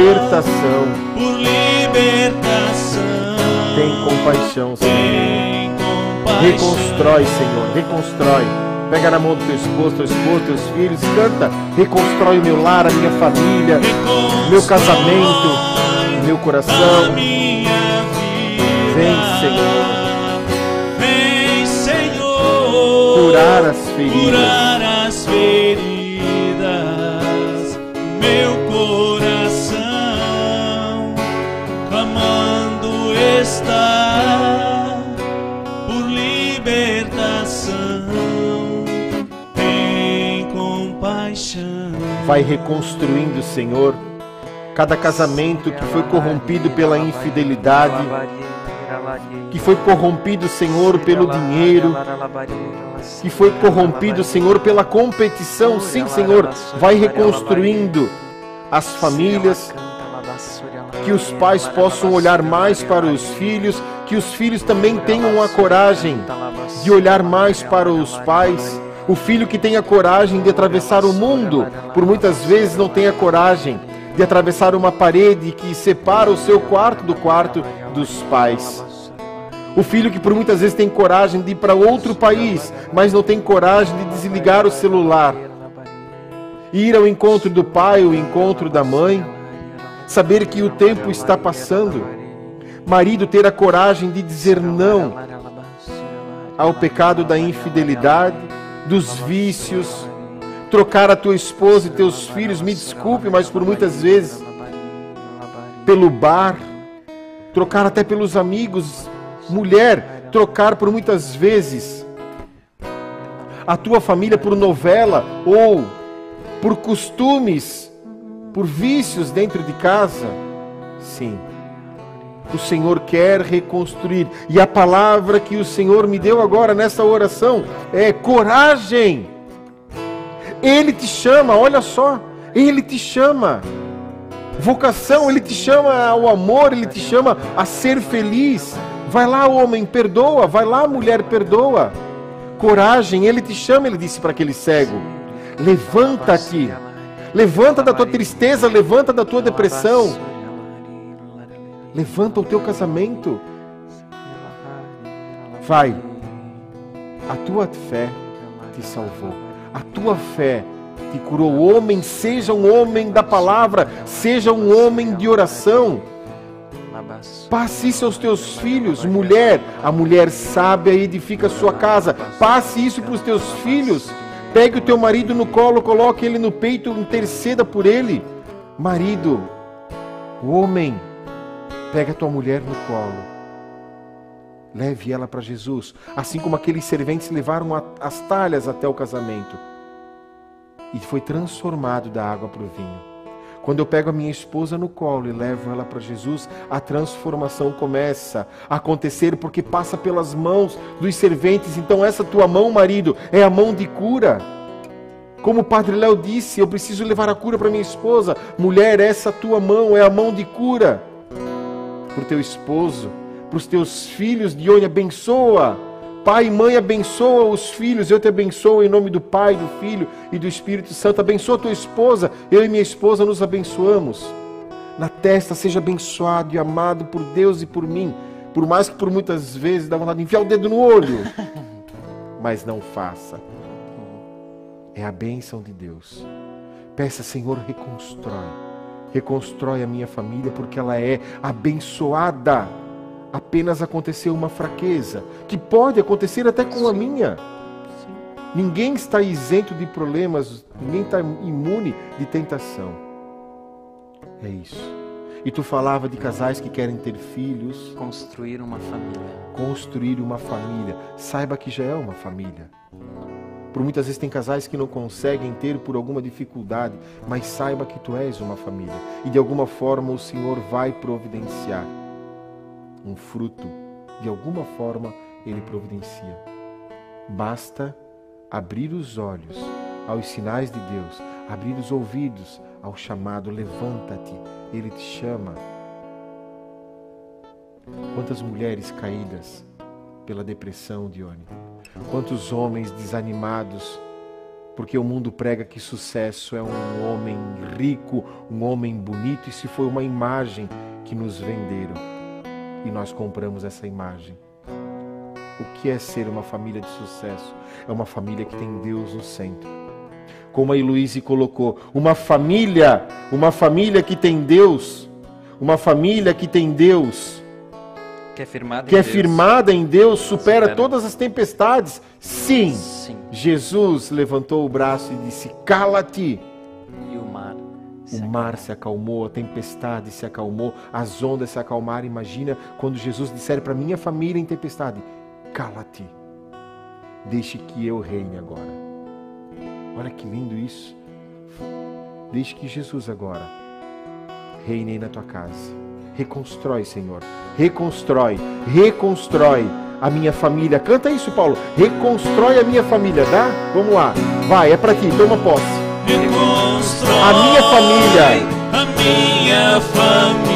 libertação. Por libertação. Tem compaixão, Senhor. Tem compaixão. Reconstrói, Senhor, reconstrói. Pega na mão do teu esposo, teu esposo, teus filhos, canta. Reconstrói o meu lar, a minha família, Reconstrói meu casamento, meu coração. Vem, Senhor. Vem, Senhor. Curar as feridas. Vai reconstruindo, Senhor, cada casamento que foi corrompido pela infidelidade, que foi corrompido, Senhor, pelo dinheiro, que foi corrompido, Senhor, pela competição. Sim, Senhor, vai reconstruindo as famílias, que os pais possam olhar mais para os filhos, que os filhos também tenham a coragem de olhar mais para os pais. O filho que tem a coragem de atravessar o mundo, por muitas vezes não tem a coragem de atravessar uma parede que separa o seu quarto do quarto dos pais. O filho que por muitas vezes tem coragem de ir para outro país, mas não tem coragem de desligar o celular. Ir ao encontro do pai, ao encontro da mãe, saber que o tempo está passando. Marido ter a coragem de dizer não ao pecado da infidelidade, dos vícios, trocar a tua esposa e teus filhos, me desculpe, mas por muitas vezes pelo bar, trocar até pelos amigos, mulher, trocar por muitas vezes a tua família por novela ou por costumes, por vícios dentro de casa. Sim. O Senhor quer reconstruir. E a palavra que o Senhor me deu agora nessa oração é coragem. Ele te chama, olha só, ele te chama. Vocação, ele te chama ao amor, ele te chama a ser feliz. Vai lá, homem, perdoa. Vai lá, mulher, perdoa. Coragem, ele te chama, ele disse para aquele cego. Levanta-te. Levanta da tua tristeza, levanta da tua depressão. Levanta o teu casamento. Vai. A tua fé te salvou. A tua fé te curou. Homem, seja um homem da palavra, seja um homem de oração. Passe isso aos teus filhos, mulher. A mulher sábia edifica a sua casa. Passe isso para os teus filhos. Pegue o teu marido no colo, coloque ele no peito, interceda por ele. Marido, homem, pega a tua mulher no colo. Leve ela para Jesus, assim como aqueles serventes levaram as talhas até o casamento. E foi transformado da água para o vinho. Quando eu pego a minha esposa no colo e levo ela para Jesus, a transformação começa a acontecer porque passa pelas mãos dos serventes. Então, essa tua mão, marido, é a mão de cura. Como o padre Léo disse, eu preciso levar a cura para minha esposa. Mulher, essa tua mão é a mão de cura para o teu esposo, para os teus filhos, Dione, abençoa. Pai e mãe, abençoa os filhos. Eu te abençoo em nome do Pai, do Filho e do Espírito Santo. Abençoa tua esposa. Eu e minha esposa nos abençoamos. Na testa, seja abençoado e amado por Deus e por mim. Por mais que por muitas vezes dá vontade de enfiar o dedo no olho. [LAUGHS] Mas não faça. É a bênção de Deus. Peça, Senhor, reconstrói. Reconstrói a minha família porque ela é abençoada apenas aconteceu uma fraqueza, que pode acontecer até com a minha. Ninguém está isento de problemas, ninguém está imune de tentação. É isso. E tu falava de casais que querem ter filhos. Construir uma família. Construir uma família. Saiba que já é uma família. Por muitas vezes tem casais que não conseguem ter por alguma dificuldade, mas saiba que tu és uma família. E de alguma forma o Senhor vai providenciar um fruto, de alguma forma ele providencia. Basta abrir os olhos aos sinais de Deus, abrir os ouvidos ao chamado levanta-te, ele te chama. Quantas mulheres caídas pela depressão, Dione? Quantos homens desanimados porque o mundo prega que sucesso é um homem rico, um homem bonito, e se foi uma imagem que nos venderam e nós compramos essa imagem. O que é ser uma família de sucesso? É uma família que tem Deus no centro. Como a Heloíse colocou, uma família, uma família que tem Deus, uma família que tem Deus, que é firmada, que em, é Deus. firmada em Deus, supera, Supera. todas as tempestades. Sim, Sim. Jesus levantou o braço e disse: Cala-te. E o mar. O mar se acalmou, a tempestade se acalmou, as ondas se acalmaram. Imagina quando Jesus disser para minha família em tempestade: Cala-te, deixe que eu reine agora. Olha que lindo isso. Deixe que Jesus agora reine na tua casa. Reconstrói, Senhor. Reconstrói, reconstrói a minha família. Canta isso, Paulo. Reconstrói a minha família, dá? Vamos lá. Vai, é para ti, toma posse. Reconstrói A minha família. A minha família.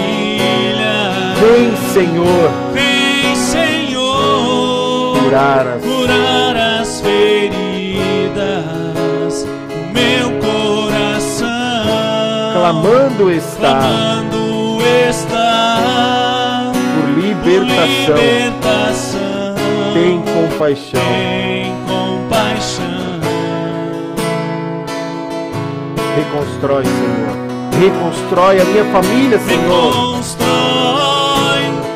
Vem, Senhor, Vem, Senhor. curar as curar as feridas do meu coração. clamando está Clamando está libertação. libertação. Tem compaixão. Tem compaixão. Reconstrói, Senhor. Reconstrói a minha família, Senhor. Reconstrói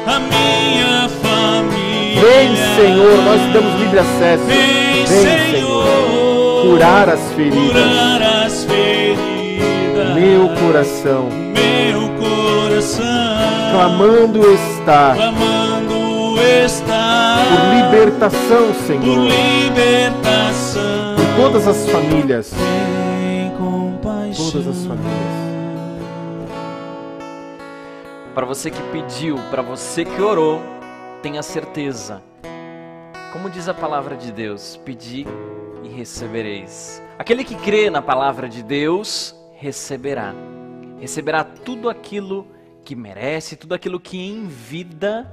a minha família. Vem, Senhor, nós te damos livre acesso. Vem, Vem, Senhor, curar as feridas. curar as feridas. Meu coração, meu coração. Clamando está clamando está por libertação, por Senhor. libertação. Por todas as famílias. Tem compaixão. Todas as famílias. Para você que pediu, para você que orou, tenha certeza. Como diz a palavra de Deus, pedi e recebereis. Aquele que crê na palavra de Deus, receberá. Receberá tudo aquilo que merece, tudo aquilo que em vida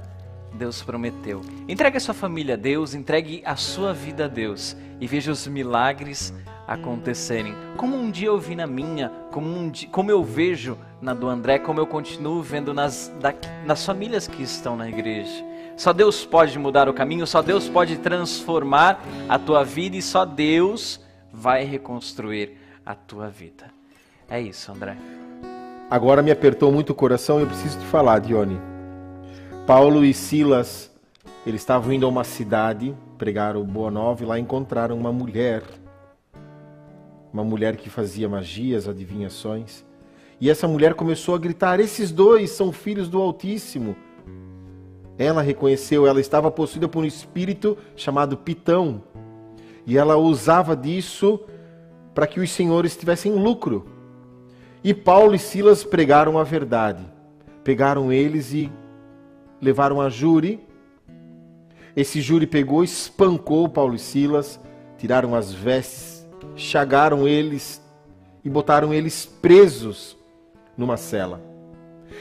Deus prometeu. Entregue a sua família a Deus, entregue a sua vida a Deus e veja os milagres acontecerem. Como um dia eu vi na minha, como, um di- como eu vejo na do André, como eu continuo vendo nas, da- nas famílias que estão na igreja. Só Deus pode mudar o caminho, só Deus pode transformar a tua vida e só Deus vai reconstruir a tua vida. É isso, André. Agora me apertou muito o coração e eu preciso te falar, Dione. Paulo e Silas, eles estavam indo a uma cidade, pregaram Boa Nova e lá encontraram uma mulher. Uma mulher que fazia magias, adivinhações. E essa mulher começou a gritar: Esses dois são filhos do Altíssimo. Ela reconheceu, ela estava possuída por um espírito chamado Pitão. E ela usava disso para que os senhores tivessem lucro. E Paulo e Silas pregaram a verdade. Pegaram eles e levaram a júri. Esse júri pegou, espancou Paulo e Silas, tiraram as vestes, chagaram eles e botaram eles presos numa cela.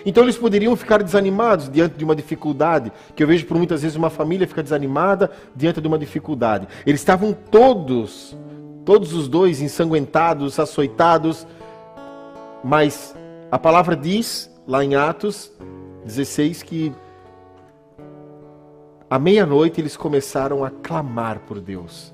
Então eles poderiam ficar desanimados diante de uma dificuldade, que eu vejo por muitas vezes uma família fica desanimada diante de uma dificuldade. Eles estavam todos, todos os dois ensanguentados, açoitados, mas a palavra diz lá em Atos 16 que à meia-noite eles começaram a clamar por Deus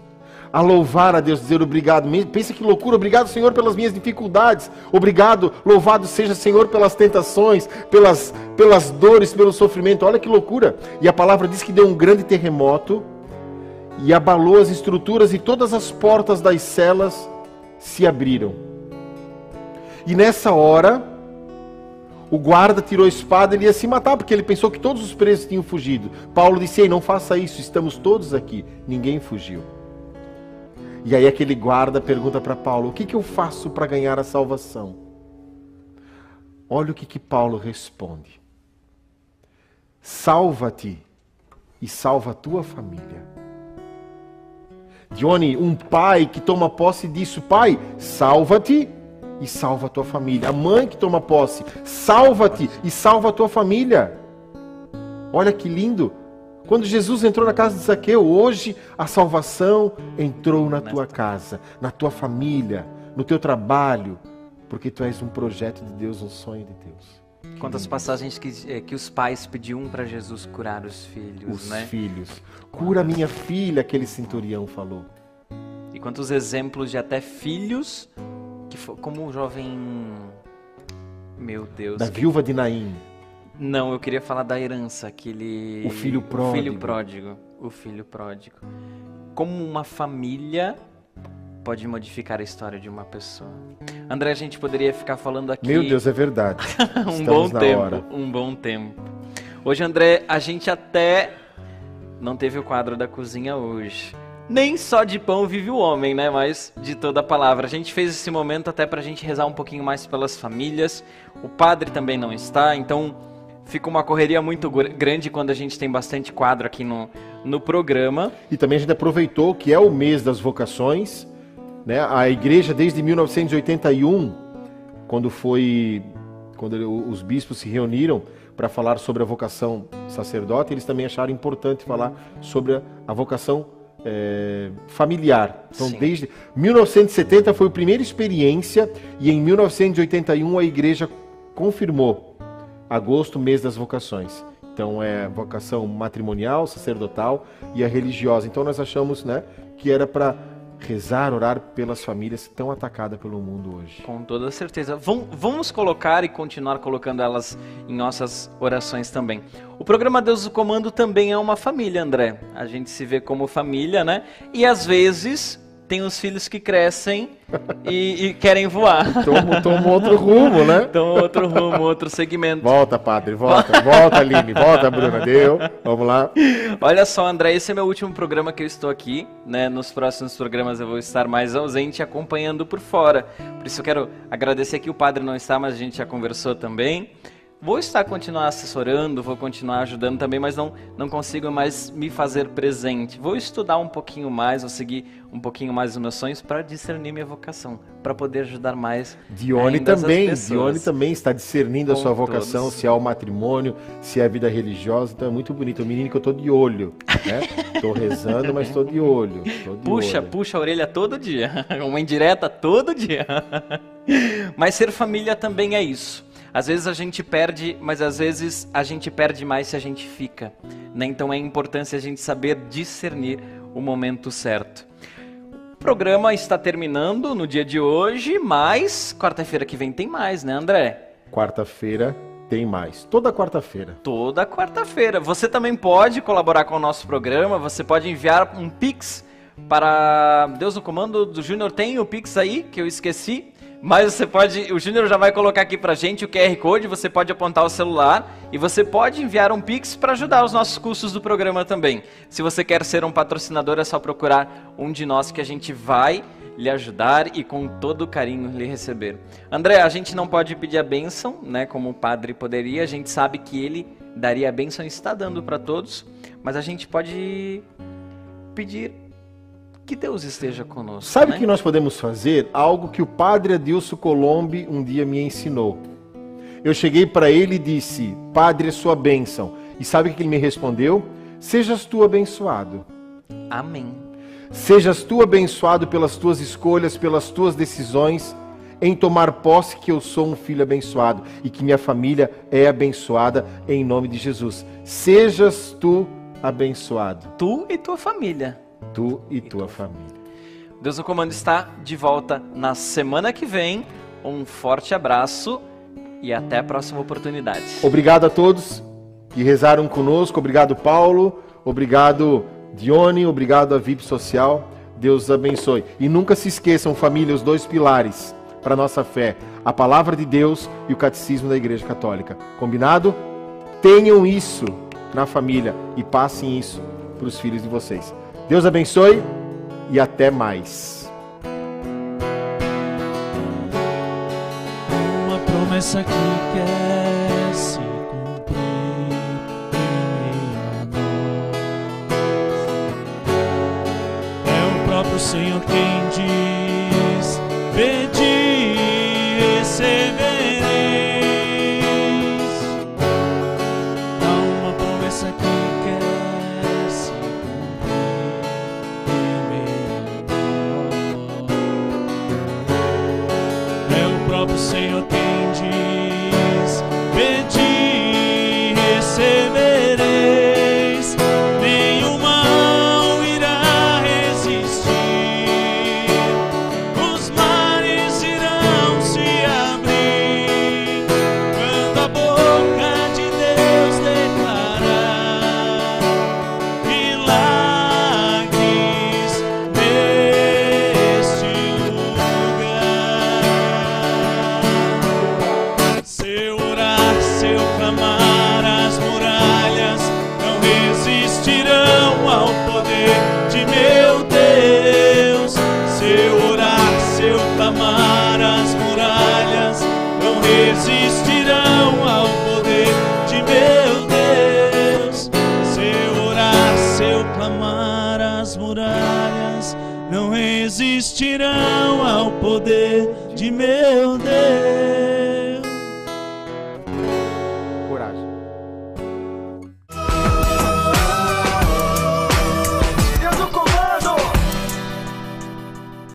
a louvar a Deus, dizer obrigado. Pensa que loucura, obrigado, Senhor, pelas minhas dificuldades. Obrigado, louvado seja, Senhor, pelas tentações, pelas, pelas dores, pelo sofrimento. Olha que loucura. E a palavra diz que deu um grande terremoto e abalou as estruturas e todas as portas das celas se abriram. E nessa hora, o guarda tirou a espada e ele ia se matar, porque ele pensou que todos os presos tinham fugido. Paulo disse: Ei, não faça isso, estamos todos aqui. Ninguém fugiu. E aí aquele guarda pergunta para Paulo: O que, que eu faço para ganhar a salvação? Olha o que, que Paulo responde: Salva-te e salva a tua família. Johnny, um pai que toma posse disso, pai, salva-te e salva a tua família. A mãe que toma posse, salva-te e salva a tua família. Olha que lindo. Quando Jesus entrou na casa de Zaqueu, hoje a salvação entrou na tua casa, na tua família, no teu trabalho, porque tu és um projeto de Deus, um sonho de Deus. Quantas passagens que, eh, que os pais pediam para Jesus curar os filhos, os né? filhos. Cura minha filha, aquele centurião falou. E quantos exemplos de até filhos que como um jovem meu Deus. Da que... viúva de Naim. Não, eu queria falar da herança, aquele. O filho pródigo. O filho pródigo. O filho pródigo. Como uma família pode modificar a história de uma pessoa. André, a gente poderia ficar falando aqui. Meu Deus, é verdade. [LAUGHS] um bom tempo. Hora. Um bom tempo. Hoje, André, a gente até não teve o quadro da cozinha hoje. Nem só de pão vive o homem, né? Mas de toda a palavra. A gente fez esse momento até para a gente rezar um pouquinho mais pelas famílias. O padre também não está, então fica uma correria muito grande quando a gente tem bastante quadro aqui no, no programa. E também a gente aproveitou que é o mês das vocações, né? A igreja desde 1981, quando foi quando os bispos se reuniram para falar sobre a vocação sacerdote, eles também acharam importante falar sobre a, vocação é, familiar. Então, Sim. desde 1970 foi a primeira experiência e em 1981 a igreja confirmou agosto, mês das vocações. Então é vocação matrimonial, sacerdotal e a religiosa. Então nós achamos, né, que era para rezar, orar pelas famílias tão atacadas pelo mundo hoje. Com toda certeza. Vamos colocar e continuar colocando elas em nossas orações também. O programa Deus do Comando também é uma família, André. A gente se vê como família, né? E às vezes tem os filhos que crescem e, e querem voar. Toma, toma outro rumo, né? Toma outro rumo, outro segmento. Volta, padre, volta. Volta, Aline, volta, Bruna, deu. Vamos lá. Olha só, André, esse é meu último programa que eu estou aqui, né? Nos próximos programas eu vou estar mais ausente, acompanhando por fora. Por isso eu quero agradecer que o padre não está, mas a gente já conversou também. Vou estar continuar assessorando, vou continuar ajudando também, mas não, não consigo mais me fazer presente. Vou estudar um pouquinho mais, vou seguir um pouquinho mais os meus sonhos para discernir minha vocação, para poder ajudar mais. Dione também, Dione também está discernindo a sua vocação, todos. se é o matrimônio, se é a vida religiosa, então é muito bonito. O menino que eu tô de olho, né? [LAUGHS] Tô rezando, mas tô de olho. Tô de puxa, olho. puxa a orelha todo dia, [LAUGHS] uma indireta todo dia. [LAUGHS] mas ser família também é isso às vezes a gente perde, mas às vezes a gente perde mais se a gente fica. Né? Então é importante a gente saber discernir o momento certo. O programa está terminando no dia de hoje, mas quarta-feira que vem tem mais, né, André? Quarta-feira tem mais. Toda quarta-feira. Toda quarta-feira. Você também pode colaborar com o nosso programa, você pode enviar um Pix para Deus no Comando do Júnior. Tem o Pix aí, que eu esqueci. Mas você pode, o Júnior já vai colocar aqui pra gente o QR Code, você pode apontar o celular e você pode enviar um Pix para ajudar os nossos custos do programa também. Se você quer ser um patrocinador, é só procurar um de nós que a gente vai lhe ajudar e com todo carinho lhe receber. André, a gente não pode pedir a bênção, né, como o padre poderia, a gente sabe que ele daria a bênção e está dando para todos, mas a gente pode pedir que Deus esteja conosco. Sabe o né? que nós podemos fazer? Algo que o padre Adilson Colombi um dia me ensinou. Eu cheguei para ele e disse: Padre, é sua bênção. E sabe o que ele me respondeu? Sejas tu abençoado. Amém. Sejas tu abençoado pelas tuas escolhas, pelas tuas decisões, em tomar posse que eu sou um filho abençoado e que minha família é abençoada em nome de Jesus. Sejas tu abençoado, Tu e tua família. Tu e tua família. Deus no Comando está de volta na semana que vem. Um forte abraço e até a próxima oportunidade. Obrigado a todos que rezaram conosco. Obrigado, Paulo. Obrigado, Dione. Obrigado a VIP Social. Deus os abençoe. E nunca se esqueçam, família, os dois pilares para a nossa fé: a palavra de Deus e o catecismo da Igreja Católica. Combinado? Tenham isso na família e passem isso para os filhos de vocês. Deus abençoe e até mais. uma promessa que quer se cumprir em. É o próprio Senhor quem diz: Pedi